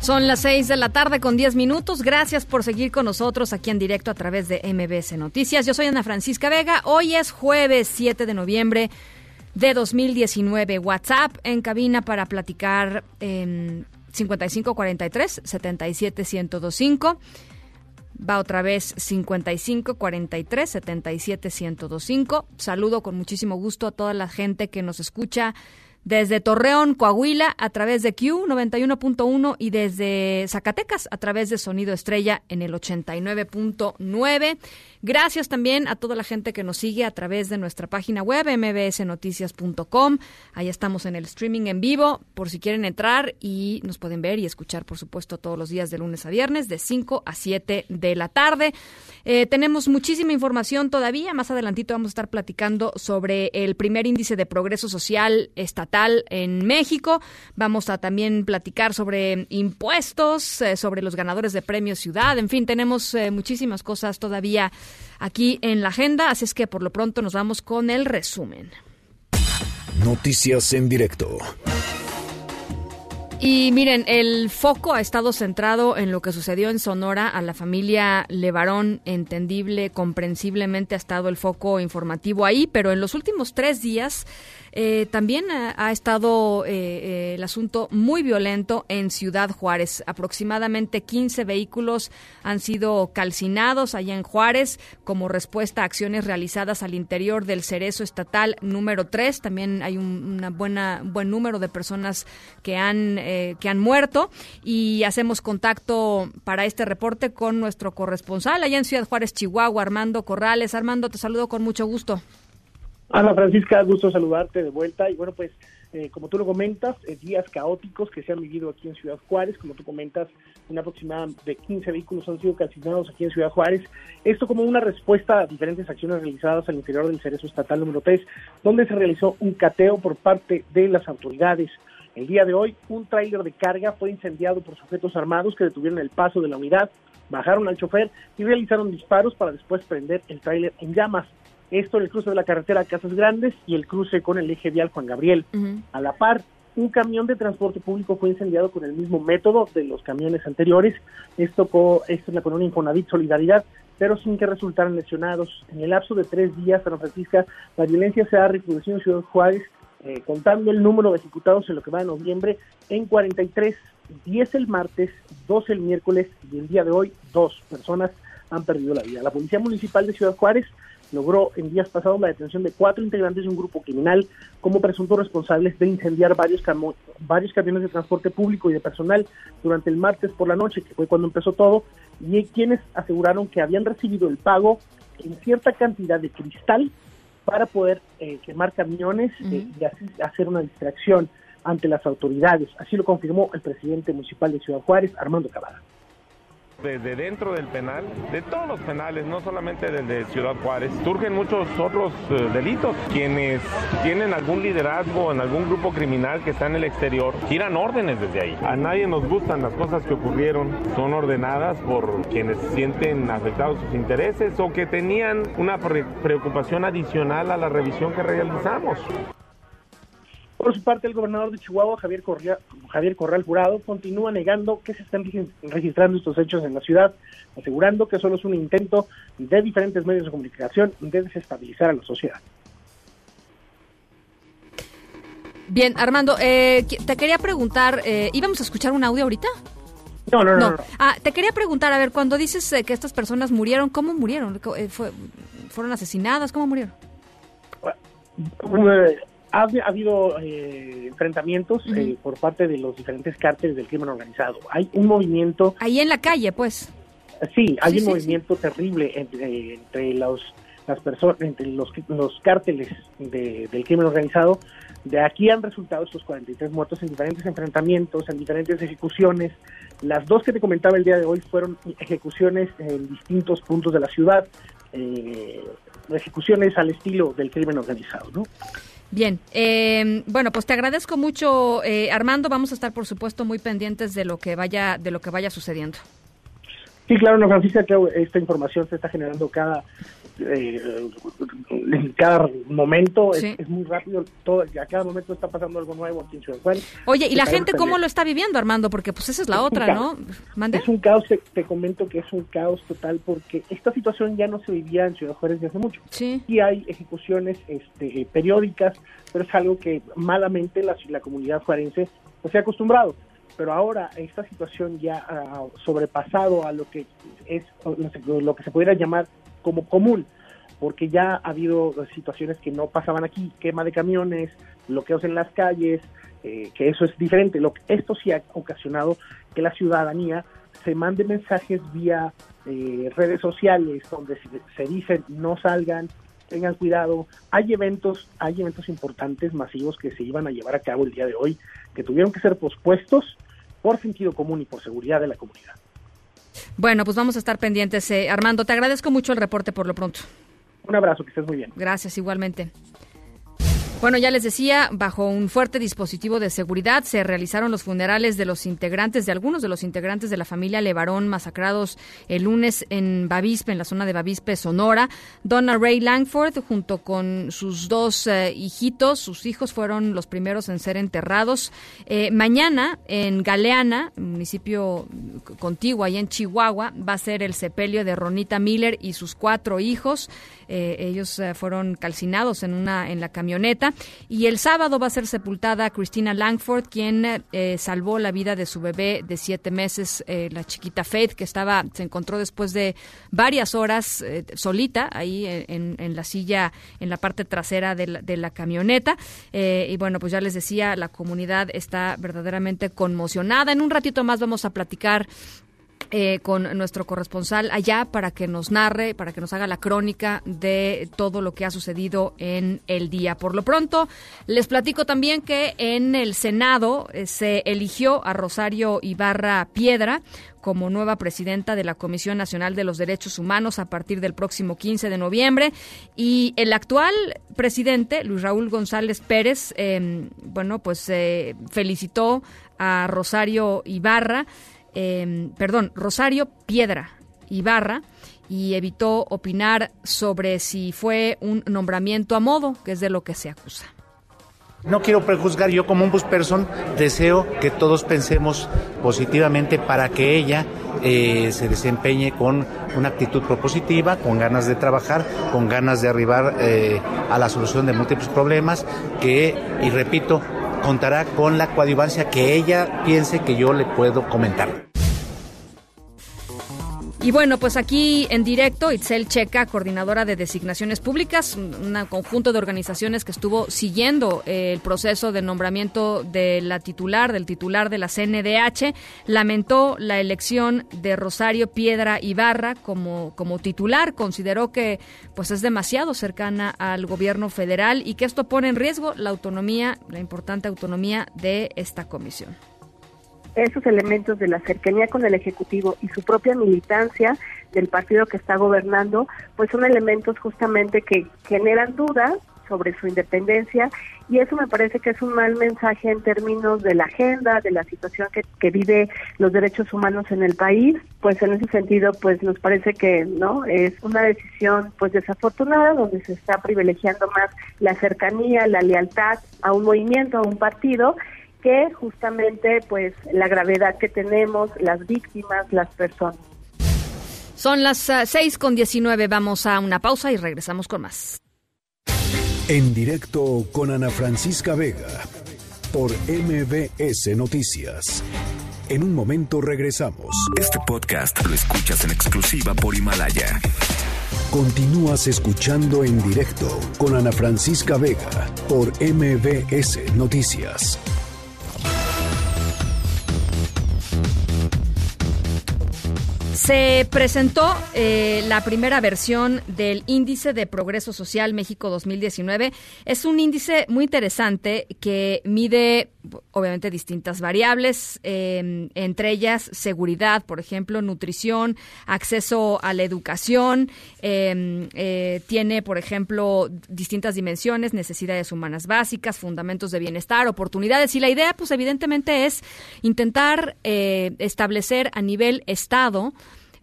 Speaker 1: Son las 6 de la tarde con 10 minutos. Gracias por seguir con nosotros aquí en directo a través de MBS Noticias. Yo soy Ana Francisca Vega. Hoy es jueves 7 de noviembre de 2019. WhatsApp en cabina para platicar en 5543 77125. Va otra vez 55 43 77 1025. Saludo con muchísimo gusto a toda la gente que nos escucha desde Torreón, Coahuila, a través de Q 91.1 y desde Zacatecas a través de Sonido Estrella en el 89.9. Gracias también a toda la gente que nos sigue a través de nuestra página web mbsnoticias.com. Ahí estamos en el streaming en vivo por si quieren entrar y nos pueden ver y escuchar, por supuesto, todos los días de lunes a viernes de 5 a 7 de la tarde. Eh, tenemos muchísima información todavía. Más adelantito vamos a estar platicando sobre el primer índice de progreso social estatal en México. Vamos a también platicar sobre impuestos, eh, sobre los ganadores de Premio Ciudad. En fin, tenemos eh, muchísimas cosas todavía aquí en la agenda, así es que por lo pronto nos vamos con el resumen.
Speaker 2: Noticias en directo.
Speaker 1: Y miren, el foco ha estado centrado en lo que sucedió en Sonora a la familia Levarón, entendible, comprensiblemente ha estado el foco informativo ahí, pero en los últimos tres días eh, también ha, ha estado eh, eh, el asunto muy violento en Ciudad Juárez. Aproximadamente 15 vehículos han sido calcinados allá en Juárez como respuesta a acciones realizadas al interior del Cerezo Estatal número 3. También hay un una buena, buen número de personas que han, eh, que han muerto y hacemos contacto para este reporte con nuestro corresponsal allá en Ciudad Juárez, Chihuahua, Armando Corrales. Armando, te saludo con mucho gusto.
Speaker 22: Ana Francisca, gusto saludarte de vuelta. Y bueno, pues eh, como tú lo comentas, eh, días caóticos que se han vivido aquí en Ciudad Juárez. Como tú comentas, un aproximado de 15 vehículos han sido calcinados aquí en Ciudad Juárez. Esto como una respuesta a diferentes acciones realizadas al interior del Cerezo Estatal número 3, donde se realizó un cateo por parte de las autoridades. El día de hoy, un tráiler de carga fue incendiado por sujetos armados que detuvieron el paso de la unidad, bajaron al chofer y realizaron disparos para después prender el tráiler en llamas. Esto en el cruce de la carretera Casas Grandes y el cruce con el eje vial Juan Gabriel. A la par, un camión de transporte público fue incendiado con el mismo método de los camiones anteriores. Esto, co esto es la colonia Infonavit Solidaridad, pero sin que resultaran lesionados. En el lapso de tres días, San Francisco, la violencia se ha recrudecido en Ciudad Juárez, eh, contando el número de ejecutados en lo que va de noviembre en 43, 10 el martes, 2 el miércoles y el día de hoy dos personas han perdido la vida. La Policía Municipal de Ciudad Juárez logró en días pasados la detención de cuatro integrantes de un grupo criminal como presuntos responsables de incendiar varios, camo- varios camiones de transporte público y de personal durante el martes por la noche, que fue cuando empezó todo, y quienes aseguraron que habían recibido el pago en cierta cantidad de cristal para poder eh, quemar camiones eh, y así hacer una distracción ante las autoridades. Así lo confirmó el presidente municipal de Ciudad Juárez, Armando Cavada.
Speaker 20: Desde dentro del penal, de todos los penales, no solamente del de Ciudad Juárez, surgen muchos otros eh, delitos. Quienes tienen algún liderazgo en algún grupo criminal que está en el exterior, giran órdenes desde ahí. A nadie nos gustan las cosas que ocurrieron, son ordenadas por quienes sienten afectados sus intereses o que tenían una pre- preocupación adicional a la revisión que realizamos.
Speaker 22: Por su parte, el gobernador de Chihuahua, Javier, Correa- Javier Corral Jurado, continúa negando que se están regi- registrando estos hechos en la ciudad, asegurando que solo es un intento de diferentes medios de comunicación de desestabilizar a la sociedad.
Speaker 1: Bien, Armando, eh, te quería preguntar, eh, ¿íbamos a escuchar un audio ahorita?
Speaker 22: No, no, no. no.
Speaker 1: Ah, te quería preguntar, a ver, cuando dices eh, que estas personas murieron, ¿cómo murieron? Fue- fueron asesinadas? ¿Cómo murieron?
Speaker 22: Ha, habido eh, enfrentamientes eh, por parte de los diferentes cárteles del crimen organizado. Hay un movimiento...
Speaker 1: Ahí en la calle, pues.
Speaker 22: Sí, hay un movimiento terrible entre, entre los las personas, entre los, los cárteles del crimen organizado. De aquí han resultado estos 43 muertos en diferentes enfrentamientos, en diferentes ejecuciones. Las dos que te comentaba el día de hoy fueron ejecuciones en distintos puntos de la ciudad, eh, ejecuciones al estilo del crimen organizado, ¿no?
Speaker 1: Bien, eh, bueno, pues te agradezco mucho, eh, Armando. Vamos a estar, por supuesto, muy pendientes de lo que vaya, de lo que vaya sucediendo.
Speaker 22: Sí, claro, no, Francisca, que esta información se está generando cada eh, en cada momento es, muy rápido, todo, a cada momento está pasando algo nuevo aquí en Ciudad
Speaker 1: Oye, ¿y la gente cómo lo está viviendo, Armando? Porque pues esa es la otra, ¿no?
Speaker 22: Es un caos, te, comento que es un caos total porque esta situación ya no se vivía en Ciudad Juárez desde hace mucho.
Speaker 1: Sí.
Speaker 22: Y hay ejecuciones este, periódicas, pero es algo que malamente la, la comunidad juarense pues, se ha acostumbrado pero ahora esta situación ya ha sobrepasado a lo que es lo que se pudiera llamar como común, porque ya ha habido situaciones que no pasaban aquí, quema de camiones, bloqueos en las calles, eh, que eso es diferente. Lo, esto sí ha ocasionado que la ciudadanía se mande mensajes vía eh, redes sociales donde se, se dicen no salgan, tengan cuidado. Hay eventos, hay eventos importantes, masivos que se iban a llevar a cabo el día de hoy, que tuvieron que ser pospuestos por sentido común y por seguridad de la comunidad.
Speaker 1: Bueno, pues vamos a estar pendientes. Eh, Armando, te agradezco mucho el reporte por lo pronto.
Speaker 22: Un abrazo, que estés muy bien.
Speaker 1: Gracias, igualmente. Bueno, ya les decía, bajo un fuerte dispositivo de seguridad se realizaron los funerales de los integrantes, de algunos de los integrantes de la familia Levarón masacrados el lunes en Bavispe, en la zona de Bavispe, Sonora. Donna Ray Langford, junto con sus dos eh, hijitos, sus hijos fueron los primeros en ser enterrados. Eh, mañana, en Galeana, municipio contiguo, allá en Chihuahua, va a ser el sepelio de Ronita Miller y sus cuatro hijos. Eh, ellos fueron calcinados en una en la camioneta y el sábado va a ser sepultada Christina Langford, quien eh, salvó la vida de su bebé de siete meses, eh, la chiquita Faith, que estaba, se encontró después de varias horas eh, solita ahí en, la silla, en la parte trasera de la, de la camioneta. y bueno, pues ya les decía, la comunidad está verdaderamente conmocionada. En un ratito más vamos a platicar eh, con nuestro corresponsal allá para que nos narre, para que nos haga la crónica de todo lo que ha sucedido en el día. Por lo pronto, les platico también que en el Senado eh, se eligió a Rosario Ibarra Piedra como nueva presidenta de la Comisión Nacional de los Derechos Humanos a partir del próximo 15 de noviembre. Y el actual presidente, Luis Raúl González Pérez, em, bueno, pues eh, felicitó a Rosario Ibarra Em, perdón, Rosario Piedra Ibarra y evitó opinar sobre si fue un nombramiento a modo, que es de lo que se acusa.
Speaker 23: No quiero prejuzgar, yo como un person deseo que todos pensemos positivamente para que ella eh, se desempeñe con una actitud propositiva, con ganas de trabajar, con ganas de arribar eh, a la solución de múltiples problemas, que, y repito, contará con la coadyuvancia que ella piense que yo le puedo comentar.
Speaker 1: Y bueno, pues aquí en directo, Itzel Checa, coordinadora de designaciones públicas, un conjunto de organizaciones que estuvo siguiendo eh, el proceso de nombramiento de la titular, del titular de la CNDH, lamentó la elección de Rosario Piedra Ibarra como, como titular, consideró que pues es demasiado cercana al gobierno federal y que esto pone en riesgo la autonomía, la importante autonomía de esta comisión
Speaker 18: esos elementos de la cercanía con el Ejecutivo y su propia militancia del partido que está gobernando, pues son elementos justamente que generan dudas sobre su independencia y eso me parece que es un mal mensaje en términos de la agenda, de la situación que, que vive los derechos humanos en el país, pues en ese sentido pues nos parece que no es una decisión pues desafortunada donde se está privilegiando más la cercanía, la lealtad a un movimiento, a un partido que justamente pues la gravedad que tenemos, las víctimas, las personas.
Speaker 1: Son las 6 ah, con 19, vamos a una pausa y regresamos con más.
Speaker 2: En directo con Ana Francisca Vega por MBS Noticias. En un momento regresamos.
Speaker 16: Este podcast lo escuchas en exclusiva por Himalaya.
Speaker 2: Continúas escuchando en directo con Ana Francisca Vega por MBS Noticias.
Speaker 1: Se presentó eh, la primera versión del Índice de Progreso Social México 2019. Es un índice muy interesante que mide, obviamente, distintas variables, eh, entre ellas seguridad, por ejemplo, nutrición, acceso a la educación. Eh, tiene, por ejemplo, distintas dimensiones, necesidades humanas básicas, fundamentos de bienestar, oportunidades. Y la idea, pues, evidentemente, es intentar establecer a nivel Estado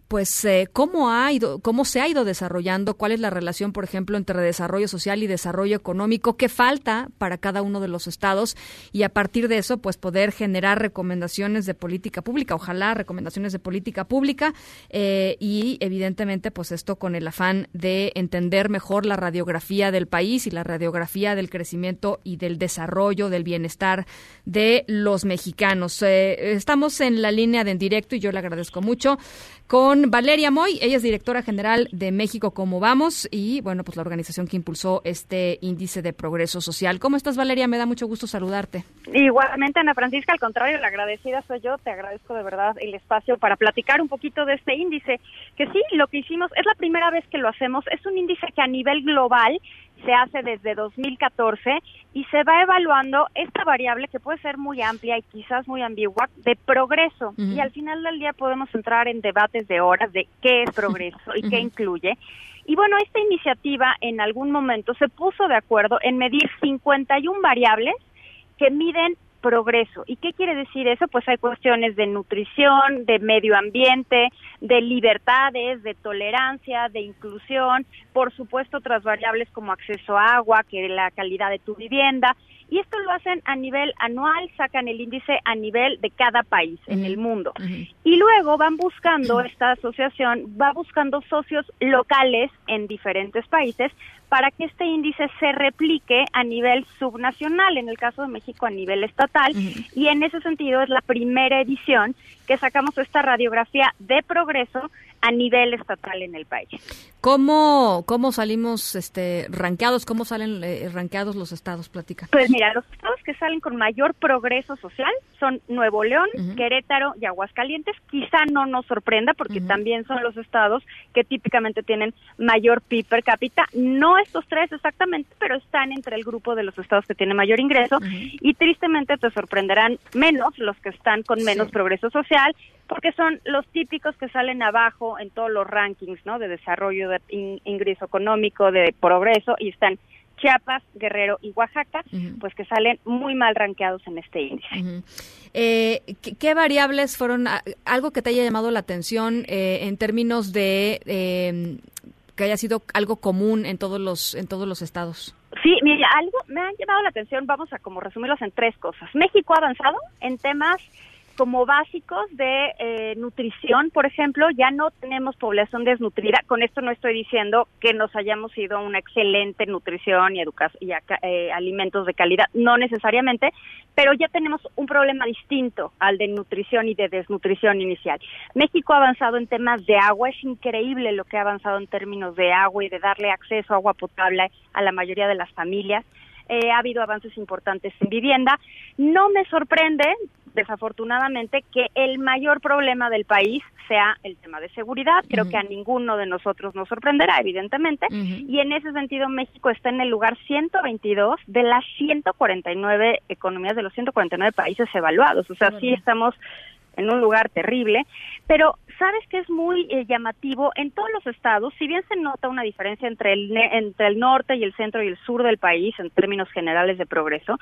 Speaker 1: pues eh, cómo ha ido, cómo se ha ido desarrollando, cuál es la relación, por ejemplo, entre desarrollo social y desarrollo económico, qué falta para cada uno de los estados y a partir de eso, pues poder generar recomendaciones de política pública, ojalá recomendaciones de política pública eh, y evidentemente, pues esto con el afán de entender mejor la radiografía del país y la radiografía del crecimiento y del desarrollo, del bienestar de los mexicanos. Eh, estamos en la línea de en directo y yo le agradezco mucho con Valeria Moy. Ella es directora general de México Como Vamos y, bueno, pues la organización que impulsó este índice de progreso social. ¿Cómo estás, Valeria? Me da mucho gusto saludarte.
Speaker 24: Igualmente, Ana Francisca, al contrario, la agradecida soy yo. Te agradezco de verdad el espacio para platicar un poquito de este índice. Que sí, lo que hicimos es la primera vez que lo hacemos. Es un índice que a nivel global se hace desde 2014 y se va evaluando esta variable que puede ser muy amplia y quizás muy ambigua de progreso. Y al final del día podemos entrar en debates de horas de qué es progreso y qué incluye. Y bueno, esta iniciativa en algún momento se puso de acuerdo en medir 51 variables que miden progreso. ¿Y qué quiere decir eso? Pues hay cuestiones de nutrición, de medio ambiente, de libertades, de tolerancia, de inclusión, por supuesto otras variables como acceso a agua, que la calidad de tu vivienda, y esto lo hacen a nivel anual, sacan el índice a nivel de cada país en el mundo. Y luego van buscando, esta asociación va buscando socios locales en diferentes países para que este índice se replique a nivel subnacional, en el caso de México a nivel estatal, y en ese sentido es la primera edición que sacamos esta radiografía de progreso a nivel estatal en el país.
Speaker 1: ¿Cómo, cómo salimos este, ranqueados? ¿Cómo salen eh, ranqueados los estados? Platica.
Speaker 24: Pues mira, los estados que salen con mayor progreso social son Nuevo León, Querétaro y Aguascalientes. Quizá no nos sorprenda porque también son los estados que típicamente tienen mayor PIB per cápita. No estos tres exactamente, pero están entre el grupo de los estados que tienen mayor ingreso. Y tristemente te sorprenderán menos los que están con menos progreso social porque son los típicos que salen abajo en todos los rankings, ¿no? De desarrollo, de ingreso económico, de progreso, y están Chiapas, Guerrero y Oaxaca, pues que salen muy mal rankeados en este índice.
Speaker 1: Eh, ¿qué, variables fueron algo que te haya llamado la atención eh, en términos de em, que haya sido algo común en todos los en todos los estados?
Speaker 24: Sí, mira, algo me ha llamado la atención. Vamos a como resumirlos en tres cosas. México ha avanzado en temas como básicos de eh, nutrición, por ejemplo, ya no tenemos población desnutrida. Con esto no estoy diciendo que nos hayamos ido a una excelente nutrición y, y eh, alimentos de calidad, no necesariamente, pero ya tenemos un problema distinto al de nutrición y de desnutrición inicial. México ha avanzado en temas de agua, es increíble lo que ha avanzado en términos de agua y de darle acceso a agua potable a la mayoría de las familias. Eh, ha habido avances importantes en vivienda. No me sorprende, desafortunadamente, que el mayor problema del país sea el tema de seguridad. Creo que a ninguno de nosotros nos sorprenderá, evidentemente. Y en ese sentido, México está en el lugar 122 de las 149 economías de los 149 países evaluados. O sea, sí estamos en un lugar terrible, pero sabes que es muy eh, llamativo en todos los estados, si bien se nota una diferencia entre el entre el norte y el centro y el sur del país en términos generales de progreso,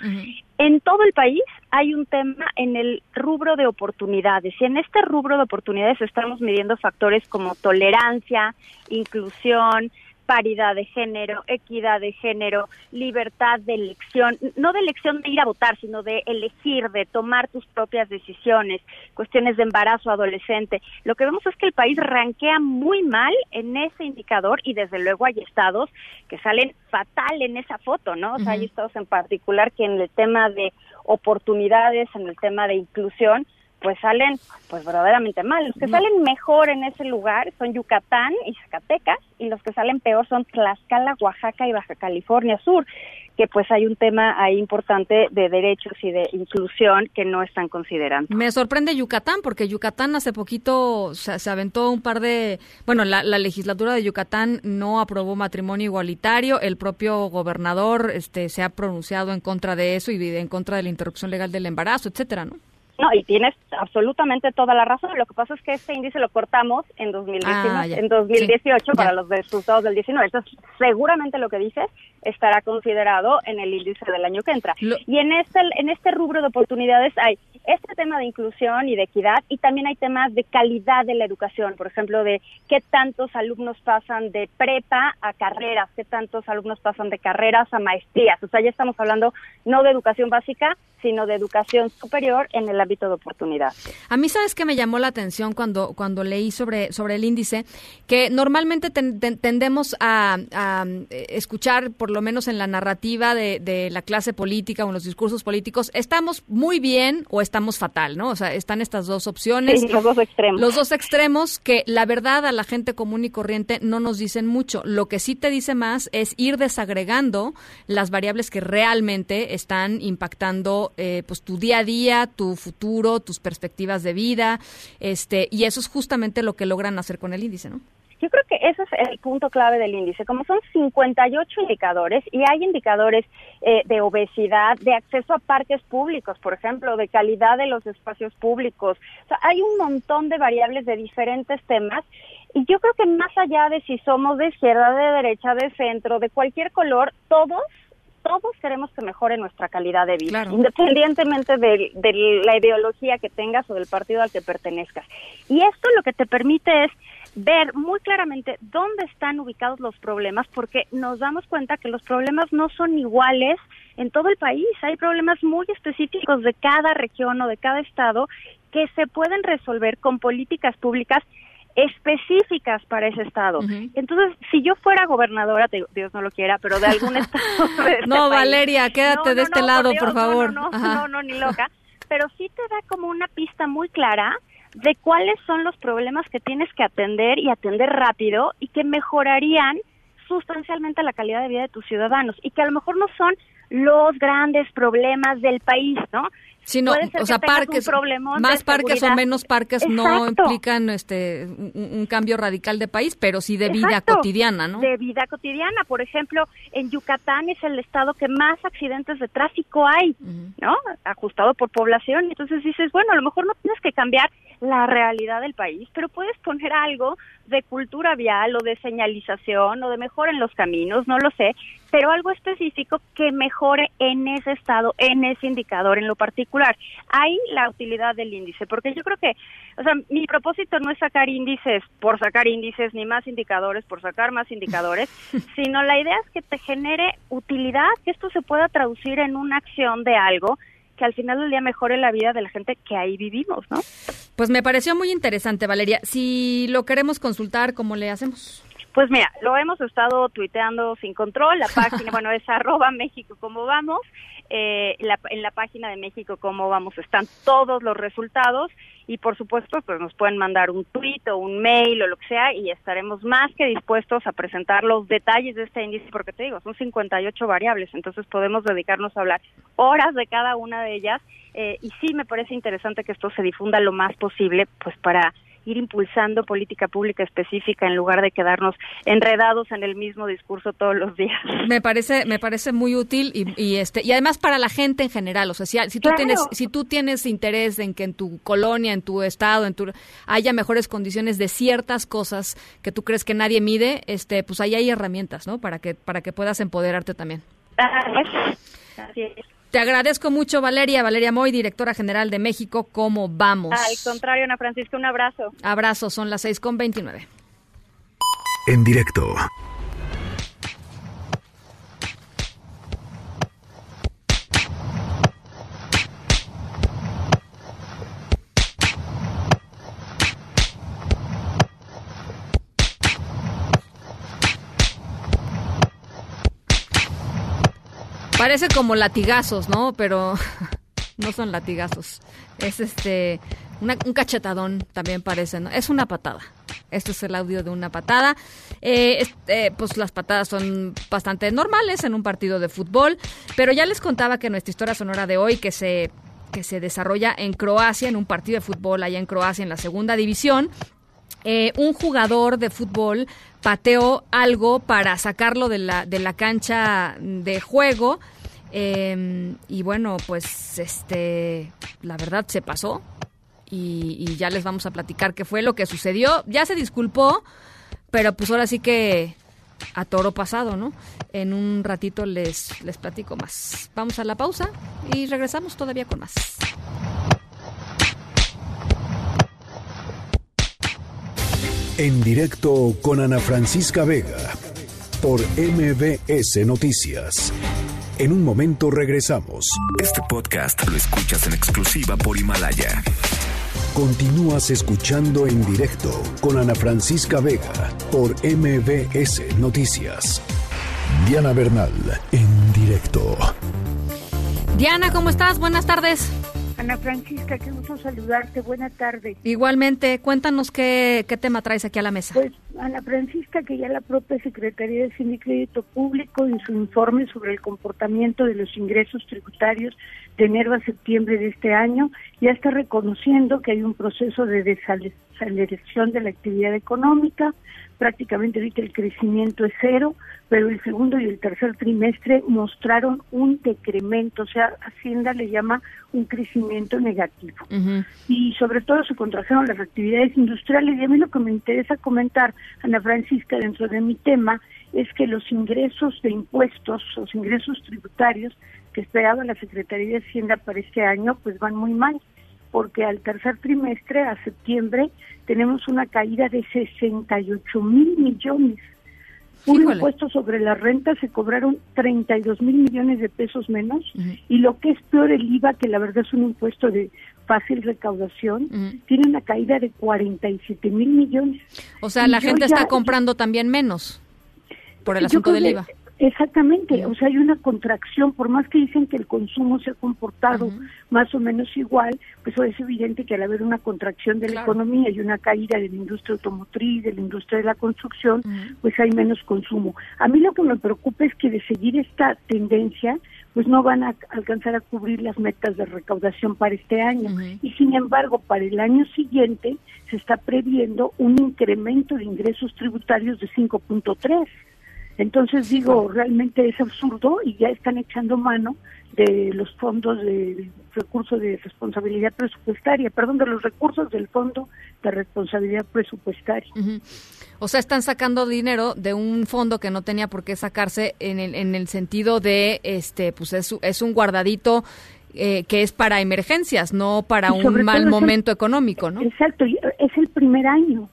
Speaker 24: en todo el país hay un tema en el rubro de oportunidades y en este rubro de oportunidades estamos midiendo factores como tolerancia, inclusión, paridad de género, equidad de género, libertad de elección, no de elección de ir a votar, sino de elegir, de tomar tus propias decisiones, cuestiones de embarazo adolescente. Lo que vemos es que el país ranquea muy mal en ese indicador y desde luego hay estados que salen fatal en esa foto, ¿no? O sea, hay estados en particular que en el tema de oportunidades, en el tema de inclusión, pues salen pues verdaderamente mal. Los que salen mejor en ese lugar son Yucatán y Zacatecas y los que salen peor son Tlaxcala, Oaxaca y Baja California Sur que pues hay un tema ahí importante de derechos y de inclusión que no están considerando.
Speaker 1: Me sorprende Yucatán, porque Yucatán hace poquito se, se aventó un par de, bueno, la, la, legislatura de Yucatán no aprobó matrimonio igualitario, el propio gobernador este, se ha pronunciado en contra de eso y en contra de la interrupción legal del embarazo, etcétera, ¿no?
Speaker 24: No, y tienes absolutamente toda la razón. Lo que pasa es que este índice lo cortamos en, 2019, ah, en 2018 sí, para los resultados del 19. Entonces, seguramente lo que dices estará considerado en el índice del año que entra. Lo... Y en este, en este rubro de oportunidades hay este tema de inclusión y de equidad y también hay temas de calidad de la educación, por ejemplo, de qué tantos alumnos pasan de prepa a carreras, qué tantos alumnos pasan de carreras a maestrías. O sea, ya estamos hablando no de educación básica, sino de educación superior en el ámbito de oportunidad.
Speaker 1: A mí, ¿sabes qué me llamó la atención cuando, cuando leí sobre, sobre el índice? Que normalmente ten, ten, tendemos a, a, escuchar, por lo menos en la narrativa de, de, la clase política o en los discursos políticos, estamos muy bien o estamos fatal, ¿no? O sea, están estas dos opciones.
Speaker 24: Sí, los dos extremos.
Speaker 1: Los dos extremos que la verdad a la gente común y corriente no nos dicen mucho. Lo que sí te dice más es ir desagregando las variables que realmente están impactando eh, pues tu día a día, tu futuro, tus perspectivas de vida, este, y eso es justamente lo que logran hacer con el índice, ¿no?
Speaker 24: Yo creo que ese es el punto clave del índice. Como son 58 indicadores y hay indicadores eh, de obesidad, de acceso a parques públicos, por ejemplo, de calidad de los espacios públicos. O sea, hay un montón de variables de diferentes temas y yo creo que más allá de si somos de izquierda, de derecha, de centro, de cualquier color, todos todos queremos que mejore nuestra calidad de vida, claro. independientemente de, de, la ideología que tengas o del partido al que pertenezcas. Y esto lo que te permite es ver muy claramente dónde están ubicados los problemas, porque nos damos cuenta que los problemas no son iguales en todo el país. Hay problemas muy específicos de cada región o de cada estado que se pueden resolver con políticas públicas específicas para ese estado. Uh -huh. Entonces, si yo fuera gobernadora, te, Dios no lo quiera, pero de algún estado. De este
Speaker 1: no,
Speaker 24: país,
Speaker 1: Valeria, quédate
Speaker 24: no,
Speaker 1: de este
Speaker 24: no,
Speaker 1: lado,
Speaker 24: por, Dios,
Speaker 1: por favor.
Speaker 24: No, no, no, ni loca. Pero sí te da como una pista muy clara de cuáles son los problemas que tienes que atender y atender rápido y que mejorarían sustancialmente la calidad de vida de tus ciudadanos y que a lo mejor no son los grandes problemas del país, ¿no?
Speaker 1: Sino o sea parques más parques o menos parques Exacto. no implican este un, un, cambio radical de país pero sí de vida cotidiana no
Speaker 24: de vida cotidiana. Por ejemplo en Yucatán es el estado que más accidentes de tráfico hay uh -huh. no ajustado por población. Entonces dices bueno a lo mejor no tienes que cambiar la realidad del país pero puedes poner algo de cultura vial o de señalización o de mejora en los caminos no lo sé pero algo específico que mejore en ese estado en ese indicador en lo particular Hay la utilidad del índice, porque yo creo que, o sea, mi propósito no es sacar índices por sacar índices, ni más indicadores por sacar más indicadores, sino la idea es que te genere utilidad, que esto se pueda traducir en una acción de algo que al final del día mejore la vida de la gente que ahí vivimos, ¿no?
Speaker 1: Pues me pareció muy interesante, Valeria. Si lo queremos consultar, ¿cómo le hacemos?
Speaker 24: Pues mira, lo hemos estado tuiteando sin control, la página, bueno, es arroba México como vamos, eh, la, en la página de México como vamos están todos los resultados y por supuesto pues nos pueden mandar un tweet o un mail o lo que sea y estaremos más que dispuestos a presentar los detalles de este índice porque te digo, son 58 variables, entonces podemos dedicarnos a hablar horas de cada una de ellas eh, y sí me parece interesante que esto se difunda lo más posible pues para ir impulsando política pública específica en lugar de quedarnos enredados en el mismo discurso todos los días.
Speaker 1: Me parece me parece muy útil y, y este y además para la gente en general, o sea, si, si tú
Speaker 24: claro.
Speaker 1: tienes si tú tienes interés en que en tu colonia, en tu estado, en tu haya mejores condiciones de ciertas cosas que tú crees que nadie mide, este pues ahí hay herramientas, ¿no? Para que para que puedas empoderarte también.
Speaker 24: Así es.
Speaker 1: Te agradezco mucho, Valeria. Valeria Moy, directora general de México. ¿Cómo vamos?
Speaker 24: Al contrario, Ana Francisca, un abrazo.
Speaker 1: Abrazo, son las seis con veintinueve.
Speaker 2: En directo.
Speaker 1: Parece como latigazos, ¿no? Pero no son latigazos. Es este un cachetadón también parece, ¿no? Es una patada. Este es el audio de una patada. Eh, eh, pues las patadas son bastante normales en un partido de fútbol, pero ya les contaba que nuestra historia sonora de hoy que se que se desarrolla en Croacia, en un partido de fútbol allá en Croacia, en la segunda división, eh, un jugador de fútbol pateó algo para sacarlo de la, de la cancha de juego. Em, y bueno, pues este, la verdad se pasó. Y, y, ya les vamos a platicar qué fue lo que sucedió. Ya se disculpó, pero pues ahora sí que a toro pasado, ¿no? En un ratito les, les platico más. Vamos a la pausa y regresamos todavía con más.
Speaker 2: En directo con Ana Francisca Vega por MBS Noticias. En un momento regresamos.
Speaker 16: Este podcast lo escuchas en exclusiva por Himalaya.
Speaker 2: Continúas escuchando en directo con Ana Francisca Vega por MBS Noticias. Diana Bernal, en directo.
Speaker 1: Diana, ¿cómo estás? Buenas tardes.
Speaker 25: Ana Francisca, qué gusto saludarte. Buenas tardes.
Speaker 1: Igualmente, cuéntanos qué, qué tema traes aquí a la mesa.
Speaker 25: Pues, Ana Francisca, que ya la propia Secretaría de y Crédito Público, en su informe sobre el comportamiento de los ingresos tributarios de enero a septiembre de este año, ya está reconociendo que hay un proceso de desaceleración de la actividad económica, prácticamente ahorita el crecimiento es cero, pero el segundo y el tercer trimestre mostraron un decremento, o sea, Hacienda le llama un crecimiento negativo. Y sobre todo se contrajeron las actividades industriales y a mí lo que me interesa comentar, Ana Francisca, dentro de mi tema, es que los ingresos de impuestos, los ingresos tributarios que esperaba la Secretaría de Hacienda para este año, pues van muy mal porque al tercer trimestre, a septiembre, tenemos una caída de 68 mil millones. Un impuesto sobre la renta se cobraron 32 mil millones de pesos menos y lo que es peor el IVA, que la verdad es un impuesto de fácil recaudación, tiene una caída de 47 mil millones.
Speaker 1: O sea, la gente está comprando también menos por el asunto del IVA.
Speaker 25: Exactamente, o sea, hay una contracción, por más que dicen que el consumo se ha comportado más o menos igual, pues es evidente que al haber una contracción de la economía y una caída de la industria automotriz, de la industria de la construcción, pues hay menos consumo. A mí lo que me preocupa es que de seguir esta tendencia, pues no van a alcanzar a cubrir las metas de recaudación para este año. Y sin embargo, para el año siguiente se está previendo un incremento de ingresos tributarios de 5.3. Entonces digo, realmente es absurdo y ya están echando mano de los fondos de recursos de responsabilidad presupuestaria, perdón, de los recursos del fondo de responsabilidad presupuestaria.
Speaker 1: O sea, están sacando dinero de un fondo que no tenía por qué sacarse en el, en el sentido de, este, pues es, es un guardadito eh, que es para emergencias, no para un mal momento económico, ¿no?
Speaker 25: Exacto, es el primer año,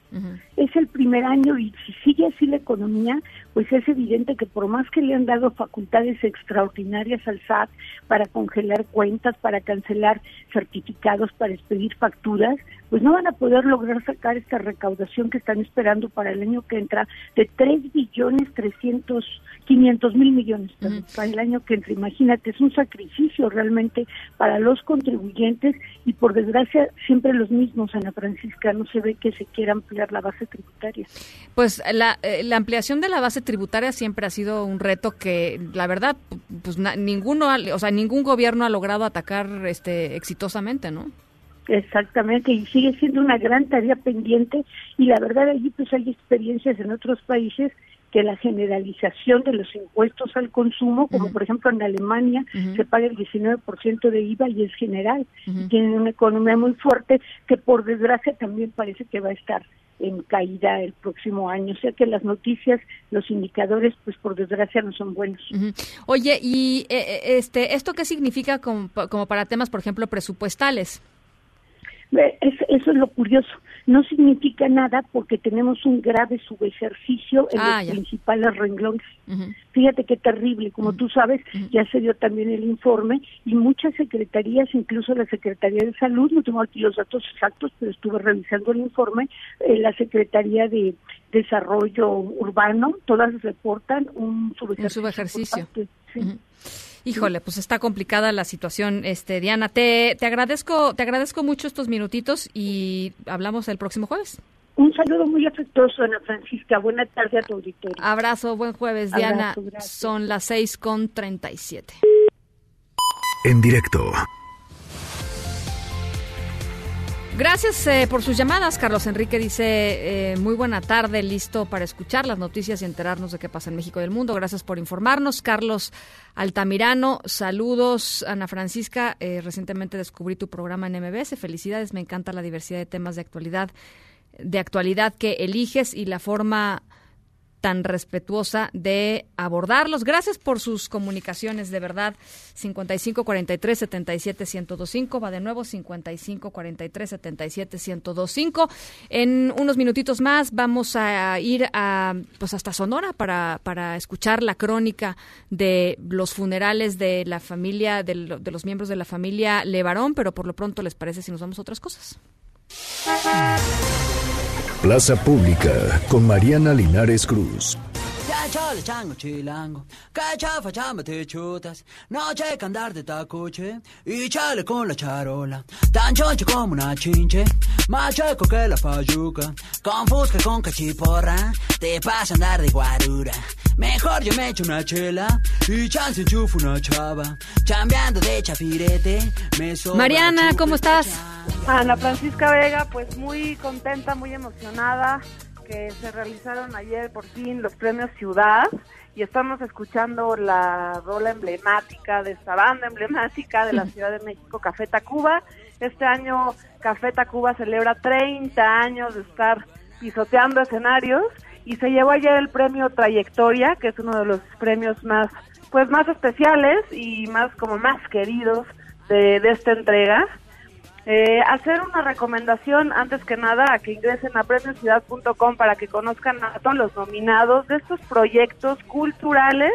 Speaker 25: es el primer año y si sigue así la economía, pues es evidente que por más que le han dado facultades extraordinarias al SAT para congelar cuentas, para cancelar certificados, para expedir facturas, pues no van a poder lograr sacar esta recaudación que están esperando para el año que entra de 3 billones 300, 500 mil millones para el año que entra. Imagínate, es un sacrificio realmente para los contribuyentes y por desgracia siempre los mismos, Ana Francisca, no se ve que se quiera ampliar la base tributaria.
Speaker 1: Pues la, eh, la ampliación de la base tributaria siempre ha sido un reto que la verdad pues ninguno, o sea, ningún gobierno ha logrado atacar este exitosamente, ¿no?
Speaker 25: Exactamente, y sigue siendo una gran tarea pendiente y la verdad allí pues hay experiencias en otros países que la generalización de los impuestos al consumo, como por ejemplo en Alemania se paga el 19% de IVA y es general, tienen una economía muy fuerte que por desgracia también parece que va a estar en caída el próximo año. O sea que las noticias, los indicadores, pues por desgracia no son buenos.
Speaker 1: Oye, ¿y eh, eh, este esto qué significa como, como para temas, por ejemplo, presupuestales?
Speaker 25: eso es lo curioso. No significa nada porque tenemos un grave subejercicio en ah, los principales renglones. Fíjate qué terrible. Como tú sabes, ya se dio también el informe y muchas secretarías, incluso la Secretaría de Salud, no tengo aquí los datos exactos, pero estuve revisando el informe, eh, la Secretaría de Desarrollo Urbano, todas reportan un subejercicio.
Speaker 1: Un subejercicio. Híjole, pues está complicada la situación, este Diana. Te, te agradezco, te agradezco mucho estos minutitos y hablamos el próximo jueves.
Speaker 25: Un saludo muy afectuoso, Ana Francisca. Buenas tardes a tu auditorio.
Speaker 1: Abrazo, buen jueves, Diana. Son las seis con treinta y siete.
Speaker 2: En directo.
Speaker 1: Gracias eh, por sus llamadas. Carlos Enrique dice, eh, muy buena tarde, listo para escuchar las noticias y enterarnos de qué pasa en México y el mundo. Gracias por informarnos. Carlos Altamirano, saludos. Ana Francisca, eh, recientemente descubrí tu programa en MBS. Felicidades, me encanta la diversidad de temas de actualidad, de actualidad que eliges y la forma tan respetuosa de abordarlos. Gracias por sus comunicaciones, de verdad. 55 43 77 1025 va de nuevo 55 43 77 1025. En unos minutitos más vamos a ir a pues hasta Sonora para, para escuchar la crónica de los funerales de la familia de, de los miembros de la familia Levarón, pero por lo pronto les parece si nos vamos a otras cosas.
Speaker 2: Plaza Pública con Mariana Linares Cruz.
Speaker 26: Ya chale chango chilango, que chafa chamba te chutas, no checa andar de tacoche y chale con la charola, tan choncho como una chinche, más checo que la fayuca, con fusca con cachiporra, te pasa andar de guarura. Mejor yo me echo una chela. Y chance enchufo una chava, chambeando de chafirete, me
Speaker 1: Mariana, ¿cómo estás?
Speaker 18: Ana Francisca Vega, pues muy contenta, muy emocionada que se realizaron ayer por fin los premios Ciudad y estamos escuchando la rola emblemática de esta banda emblemática de la Ciudad de México, Café Tacuba. Este año Café Tacuba celebra 30 años de estar pisoteando escenarios y se llevó ayer el premio Trayectoria, que es uno de los premios más pues más especiales y más como más queridos de, de esta entrega. Eh, hacer una recomendación antes que nada a que ingresen a premiociudad.com para que conozcan a todos los nominados de estos proyectos culturales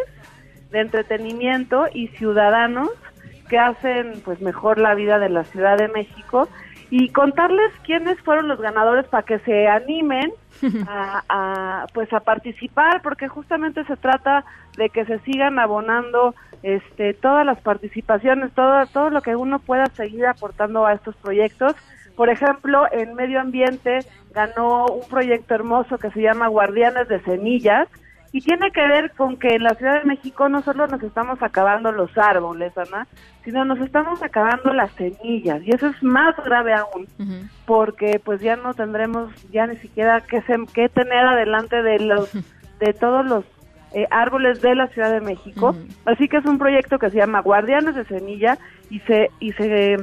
Speaker 18: de entretenimiento y ciudadanos que hacen pues mejor la vida de la Ciudad de México y contarles quiénes fueron los ganadores para que se animen a, a, pues a participar porque justamente se trata de que se sigan abonando este todas las participaciones todo todo lo que uno pueda seguir aportando a estos proyectos. Por ejemplo en medio ambiente ganó un proyecto hermoso que se llama Guardianes de Semillas y tiene que ver con que en la Ciudad de México no solo nos estamos acabando los árboles, Ana, sino nos estamos acabando las semillas. Y eso es más grave aún, porque pues ya no tendremos ya ni siquiera que, se, que tener adelante de los de todos los eh, árboles de la Ciudad de México, así que es un proyecto que se llama Guardianes de Semilla y se y se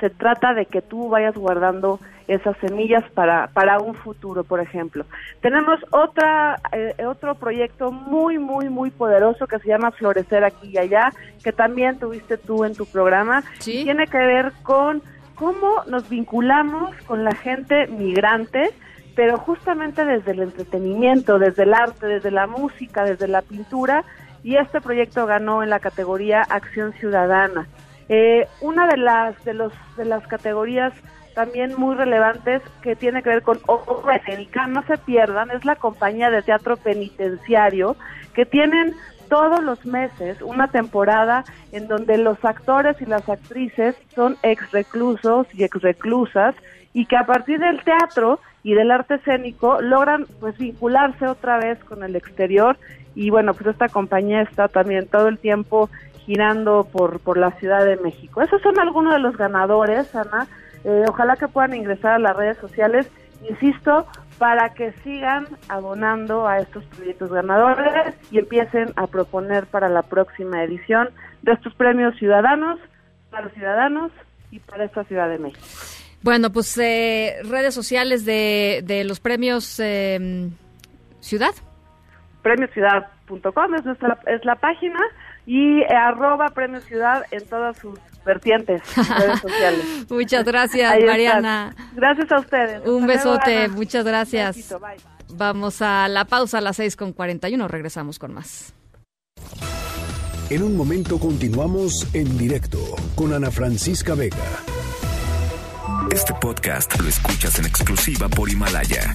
Speaker 18: se trata de que tú vayas guardando esas semillas para, para un futuro, por ejemplo. Tenemos otra, eh, otro proyecto muy, muy, muy poderoso que se llama Florecer aquí y allá, que también tuviste tú en tu programa.
Speaker 1: ¿Sí?
Speaker 18: Tiene que ver con cómo nos vinculamos con la gente migrante, pero justamente desde el entretenimiento, desde el arte, desde la música, desde la pintura, y este proyecto ganó en la categoría Acción Ciudadana. Eh, una de las de los de las categorías también muy relevantes que tiene que ver con obra escénica, no se pierdan, es la compañía de teatro penitenciario que tienen todos los meses una temporada en donde los actores y las actrices son ex reclusos y ex reclusas y que a partir del teatro y del arte escénico logran pues vincularse otra vez con el exterior y bueno pues esta compañía está también todo el tiempo girando por, por la Ciudad de México. Esos son algunos de los ganadores, Ana. Eh, ojalá que puedan ingresar a las redes sociales, insisto, para que sigan abonando a estos proyectos ganadores y empiecen a proponer para la próxima edición de estos premios ciudadanos, para los ciudadanos y para esta Ciudad de México.
Speaker 1: Bueno, pues eh, redes sociales de, de los premios eh, Ciudad.
Speaker 18: Premiociudad.com es, nuestra, es la página y eh, arroba Premio Ciudad en todas sus vertientes redes sociales.
Speaker 1: Muchas gracias,
Speaker 18: Ahí
Speaker 1: Mariana.
Speaker 18: Gracias a ustedes.
Speaker 1: Un
Speaker 18: Hasta
Speaker 1: besote, muchas gracias.
Speaker 18: Besito, bye.
Speaker 1: Vamos a la pausa a las 6 con 41, regresamos con más.
Speaker 2: En un momento continuamos en directo con Ana Francisca Vega.
Speaker 16: Este podcast lo escuchas en exclusiva por Himalaya.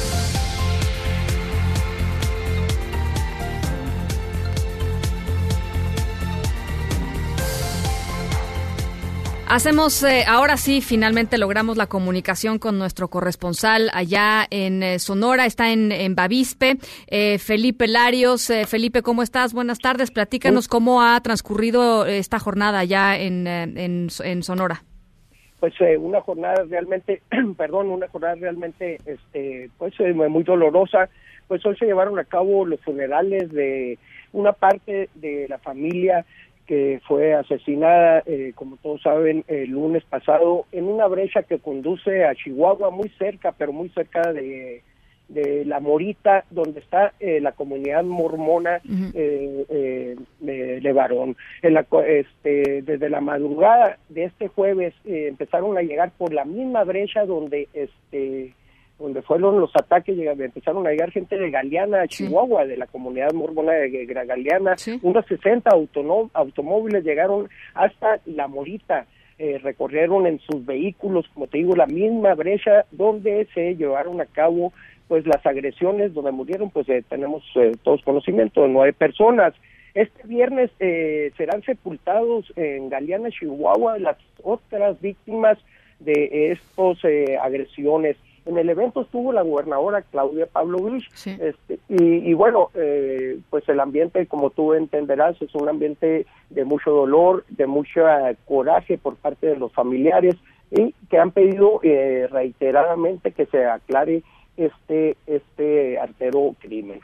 Speaker 1: Hacemos, eh, ahora sí, finalmente logramos la comunicación con nuestro corresponsal allá en eh, Sonora, está en, en Bavispe, eh, Felipe Larios. Felipe, ¿cómo estás? Buenas tardes, platícanos cómo ha transcurrido esta jornada allá en, en, en Sonora.
Speaker 27: Pues una jornada realmente, perdón, una jornada realmente, este, pues muy dolorosa. Pues hoy se llevaron a cabo los funerales de una parte de la familia que fue asesinada, eh, como todos saben, el lunes pasado en una brecha que conduce a Chihuahua, muy cerca, pero muy cerca de, de La Morita, donde está eh, la comunidad mormona eh, de Levarón. En la, este, desde la madrugada de este jueves empezaron a llegar por la misma brecha donde este donde fueron los ataques, empezaron a llegar gente de Galeana, Chihuahua, de la comunidad mormona de Galeana, unos 60 automóviles llegaron hasta La Morita, eh, recorrieron en sus vehículos, como te digo, la misma brecha donde se llevaron a cabo pues las agresiones, donde murieron, pues eh, tenemos eh, todos conocimiento, nueve personas. Este viernes serán sepultados en Galeana, Chihuahua, las otras víctimas de estos agresiones. En el evento estuvo la gobernadora Claudia Pablo este, y, bueno, eh, pues el ambiente, como tú entenderás, es un ambiente de mucho dolor, de mucho coraje por parte de los familiares y que han pedido eh, reiteradamente que se aclare este, este artero crimen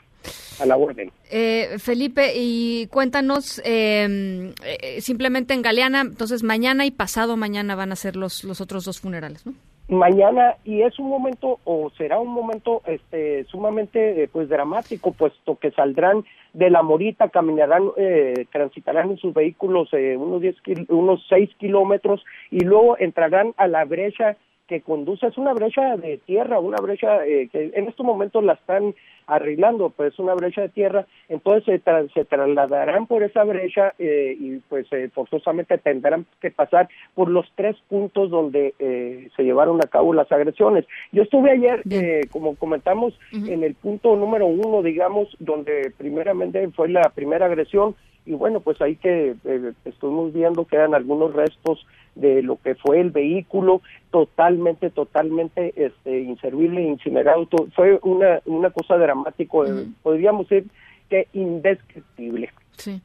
Speaker 27: a la orden.
Speaker 1: Eh, Felipe, y cuéntanos, em, simplemente en Galeana, entonces mañana y pasado mañana van a ser los, los otros dos funerales, ¿no?
Speaker 27: Mañana y es un momento o será un momento este sumamente eh, pues dramático puesto que saldrán de la morita caminarán eh, transitarán en sus vehículos eh, unos diez unos seis kilómetros y luego entrarán a la brecha que conduce es una brecha de tierra una brecha que en estos momentos la están arreglando, pues una brecha de tierra, entonces se, se trasladarán por esa brecha eh, y pues eh, forzosamente tendrán que pasar por los tres puntos donde eh, se llevaron a cabo las agresiones. Yo estuve ayer, como comentamos, en el punto número uno, digamos, donde primeramente fue la primera agresión y bueno, pues ahí que estuvimos viendo quedan algunos restos de lo que fue el vehículo totalmente, totalmente este, inservible, incinerado. Fue una, una cosa dramática, eh, podríamos decir que indescriptible.
Speaker 1: Sí.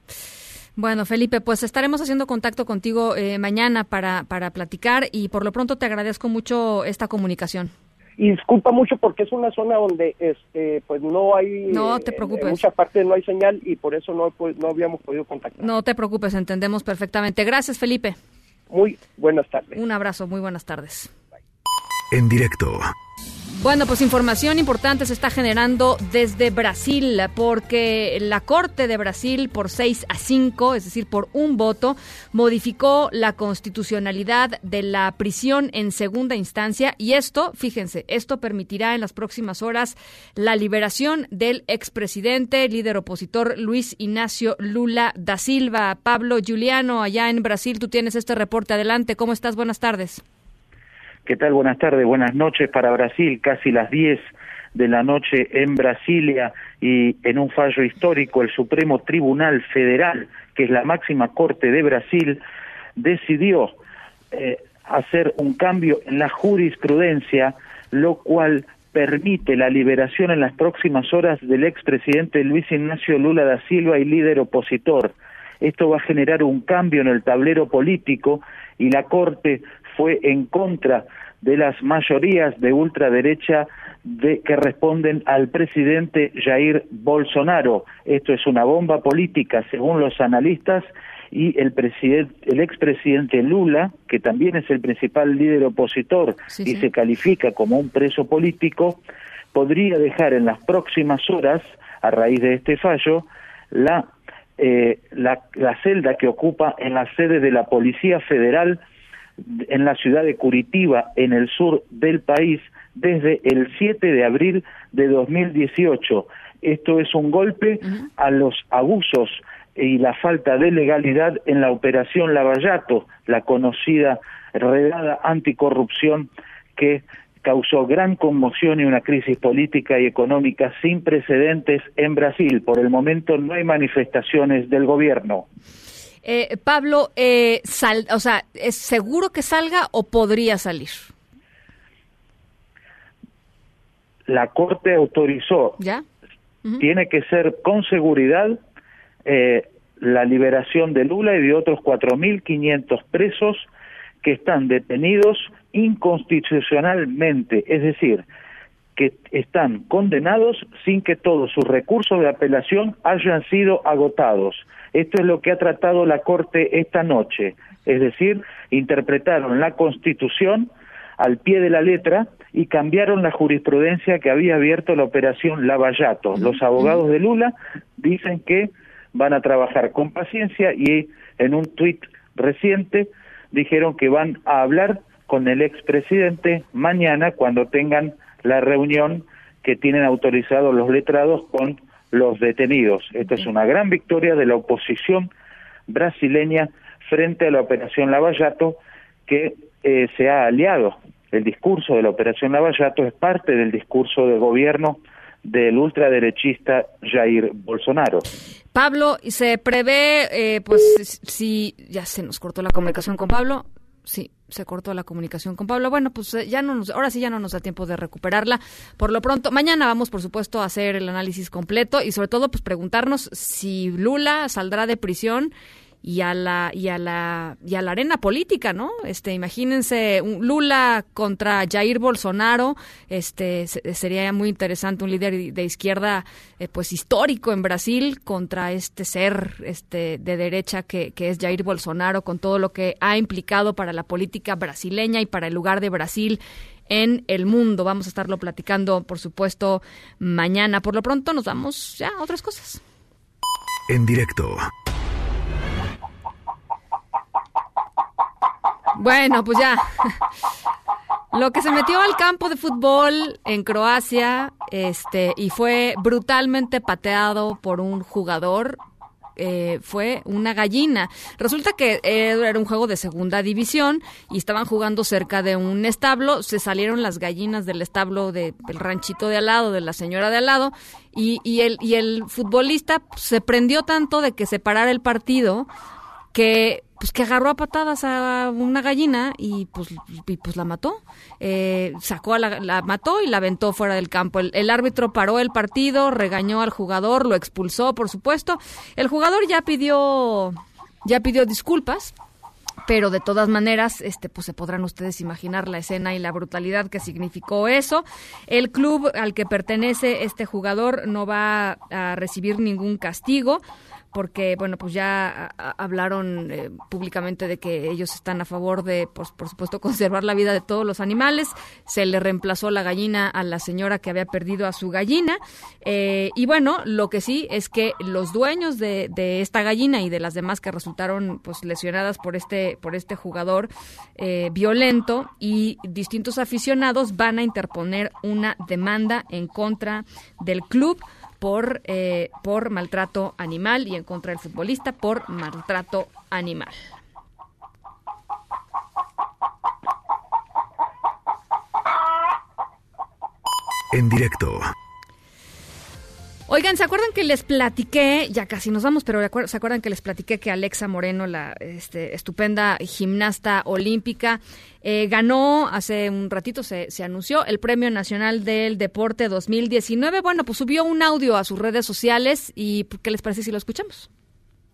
Speaker 1: Bueno, Felipe, pues estaremos haciendo contacto contigo eh, mañana para, para platicar y por lo pronto te agradezco mucho esta comunicación.
Speaker 27: Y disculpa mucho porque es una zona donde este pues no hay
Speaker 1: no te preocupes.
Speaker 27: en mucha parte no hay señal y por eso no pues, no habíamos podido contactar.
Speaker 1: No te preocupes, entendemos perfectamente. Gracias, Felipe.
Speaker 27: Muy buenas tardes.
Speaker 1: Un abrazo, muy buenas tardes.
Speaker 2: En directo.
Speaker 1: Bueno, pues información importante se está generando desde Brasil, porque la Corte de Brasil, por 6 a 5, es decir, por un voto, modificó la constitucionalidad de la prisión en segunda instancia. Y esto, fíjense, esto permitirá en las próximas horas la liberación del expresidente, líder opositor Luis Ignacio Lula da Silva. Pablo Juliano, allá en Brasil, tú tienes este reporte. Adelante, ¿cómo estás? Buenas tardes.
Speaker 28: ¿Qué tal? Buenas tardes, buenas noches para Brasil, casi las 10 de la noche en Brasilia y en un fallo histórico el Supremo Tribunal Federal, que es la máxima corte de Brasil, decidió eh, hacer un cambio en la jurisprudencia, lo cual permite la liberación en las próximas horas del expresidente Luis Ignacio Lula da Silva y líder opositor. Esto va a generar un cambio en el tablero político y la Corte fue en contra de las mayorías de ultraderecha de, que responden al presidente Jair Bolsonaro. Esto es una bomba política, según los analistas, y el, presidente, el expresidente Lula, que también es el principal líder opositor y se califica como un preso político, podría dejar en las próximas horas, a raíz de este fallo, la, eh, la, la celda que ocupa en la sede de la Policía Federal en la ciudad de Curitiba, en el sur del país, desde el 7 de abril de 2018. Esto es un golpe a los abusos y la falta de legalidad en la operación Lavallato, la conocida redada anticorrupción que causó gran conmoción y una crisis política y económica sin precedentes en Brasil. Por el momento no hay manifestaciones del gobierno.
Speaker 1: Eh, Pablo, eh, sal, o sea, ¿es seguro que salga o podría salir?
Speaker 28: La Corte autorizó.
Speaker 1: ¿Ya?
Speaker 28: Tiene que ser con seguridad eh, la liberación de Lula y de otros 4.500 presos que están detenidos inconstitucionalmente, es decir, que están condenados sin que todos sus recursos de apelación hayan sido agotados. Esto es lo que ha tratado la Corte esta noche, es decir, interpretaron la Constitución al pie de la letra y cambiaron la jurisprudencia que había abierto la operación Lavallato. Los abogados de Lula dicen que van a trabajar con paciencia y en un tuit reciente dijeron que van a hablar con el expresidente mañana cuando tengan la reunión que tienen autorizados los letrados con los detenidos. Esta es una gran victoria de la oposición brasileña frente a la operación Lavallato que eh, se ha aliado. El discurso de la operación Lavallato es parte del discurso de gobierno del ultraderechista Jair Bolsonaro.
Speaker 1: Pablo, se prevé, eh, pues si ya se nos cortó la comunicación con Pablo, sí, se cortó la comunicación con Pablo. Bueno, pues eh, ya no nos, ahora sí ya no nos da tiempo de recuperarla. Por lo pronto, mañana vamos, por supuesto, a hacer el análisis completo y sobre todo, pues preguntarnos si Lula saldrá de prisión y a la y a la y a la arena política, ¿no? Este, imagínense Lula contra Jair Bolsonaro, este sería muy interesante un líder de izquierda eh, pues histórico en Brasil contra este ser este de derecha que, que es Jair Bolsonaro con todo lo que ha implicado para la política brasileña y para el lugar de Brasil en el mundo. Vamos a estarlo platicando, por supuesto, mañana. Por lo pronto nos vamos ya a otras cosas.
Speaker 2: En directo.
Speaker 1: Bueno, pues ya. Lo que se metió al campo de fútbol en Croacia este, y fue brutalmente pateado por un jugador eh, fue una gallina. Resulta que era un juego de segunda división y estaban jugando cerca de un establo. Se salieron las gallinas del establo del ranchito de al lado, de la señora de al lado, y, y, el, y el futbolista se prendió tanto de que se parara el partido que pues que agarró a patadas a una gallina y pues, y, pues la mató. Eh, sacó a la, la, mató y la aventó fuera del campo. El, árbitro paró el partido, regañó al jugador, lo expulsó, por supuesto. El jugador ya pidió, ya pidió disculpas. Pero de todas maneras, este, pues se podrán ustedes imaginar la escena y la brutalidad que significó eso. El club al que pertenece este jugador no va a recibir ningún castigo porque, bueno, pues ya hablaron eh, públicamente de que ellos están a favor de, pues, por supuesto, conservar la vida de todos los animales. Se le reemplazó la gallina a la señora que había perdido a su gallina. Eh, y bueno, lo que sí es que los dueños de, de, esta gallina y de las demás que resultaron pues lesionadas por este, por este jugador eh, violento y distintos aficionados van a interponer una demanda en contra del club por, eh, por maltrato animal y en contra del futbolista por maltrato animal.
Speaker 2: En directo.
Speaker 1: Oigan, ¿se acuerdan que les platiqué, ya casi nos vamos, pero ¿se acuerdan que les platiqué que Alexa Moreno, la este, estupenda gimnasta olímpica, eh, ganó hace un ratito, se, anunció el Premio Nacional del Deporte 2019? Bueno, pues subió un audio a sus redes sociales y ¿qué les parece si lo escuchamos?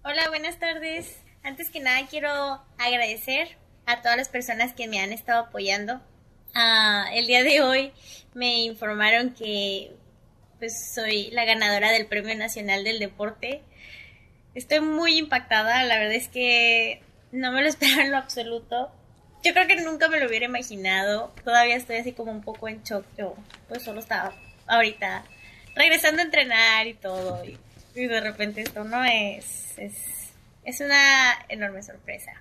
Speaker 29: Hola, buenas tardes. Antes que nada quiero agradecer a todas las personas que me han estado apoyando. Uh, el día de hoy me informaron que pues soy la ganadora del Premio Nacional del Deporte. Estoy muy impactada, la verdad es que no me lo esperaba en lo absoluto. Yo creo que nunca me lo hubiera imaginado. Todavía estoy así como un poco en shock. Yo pues solo estaba ahorita regresando a entrenar y todo. Y, de repente esto no es, es, es una enorme sorpresa.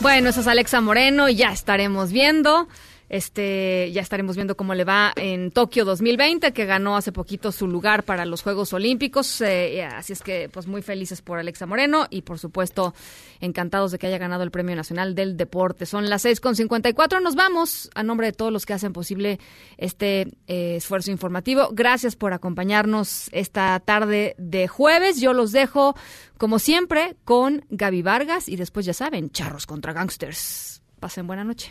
Speaker 1: Bueno, eso es Alexa Moreno y ya estaremos viendo Este, ya estaremos viendo cómo le va en Tokio 2020, que ganó hace poquito su lugar para los Juegos Olímpicos. Eh, así es que, pues muy felices por Alexa Moreno y, por supuesto, encantados de que haya ganado el Premio Nacional del Deporte. Son las 6.54. Nos vamos a nombre de todos los que hacen posible este eh, esfuerzo informativo. Gracias por acompañarnos esta tarde de jueves. Yo los dejo, como siempre, con Gaby Vargas y después, ya saben, charros contra gangsters. Pasen buena noche.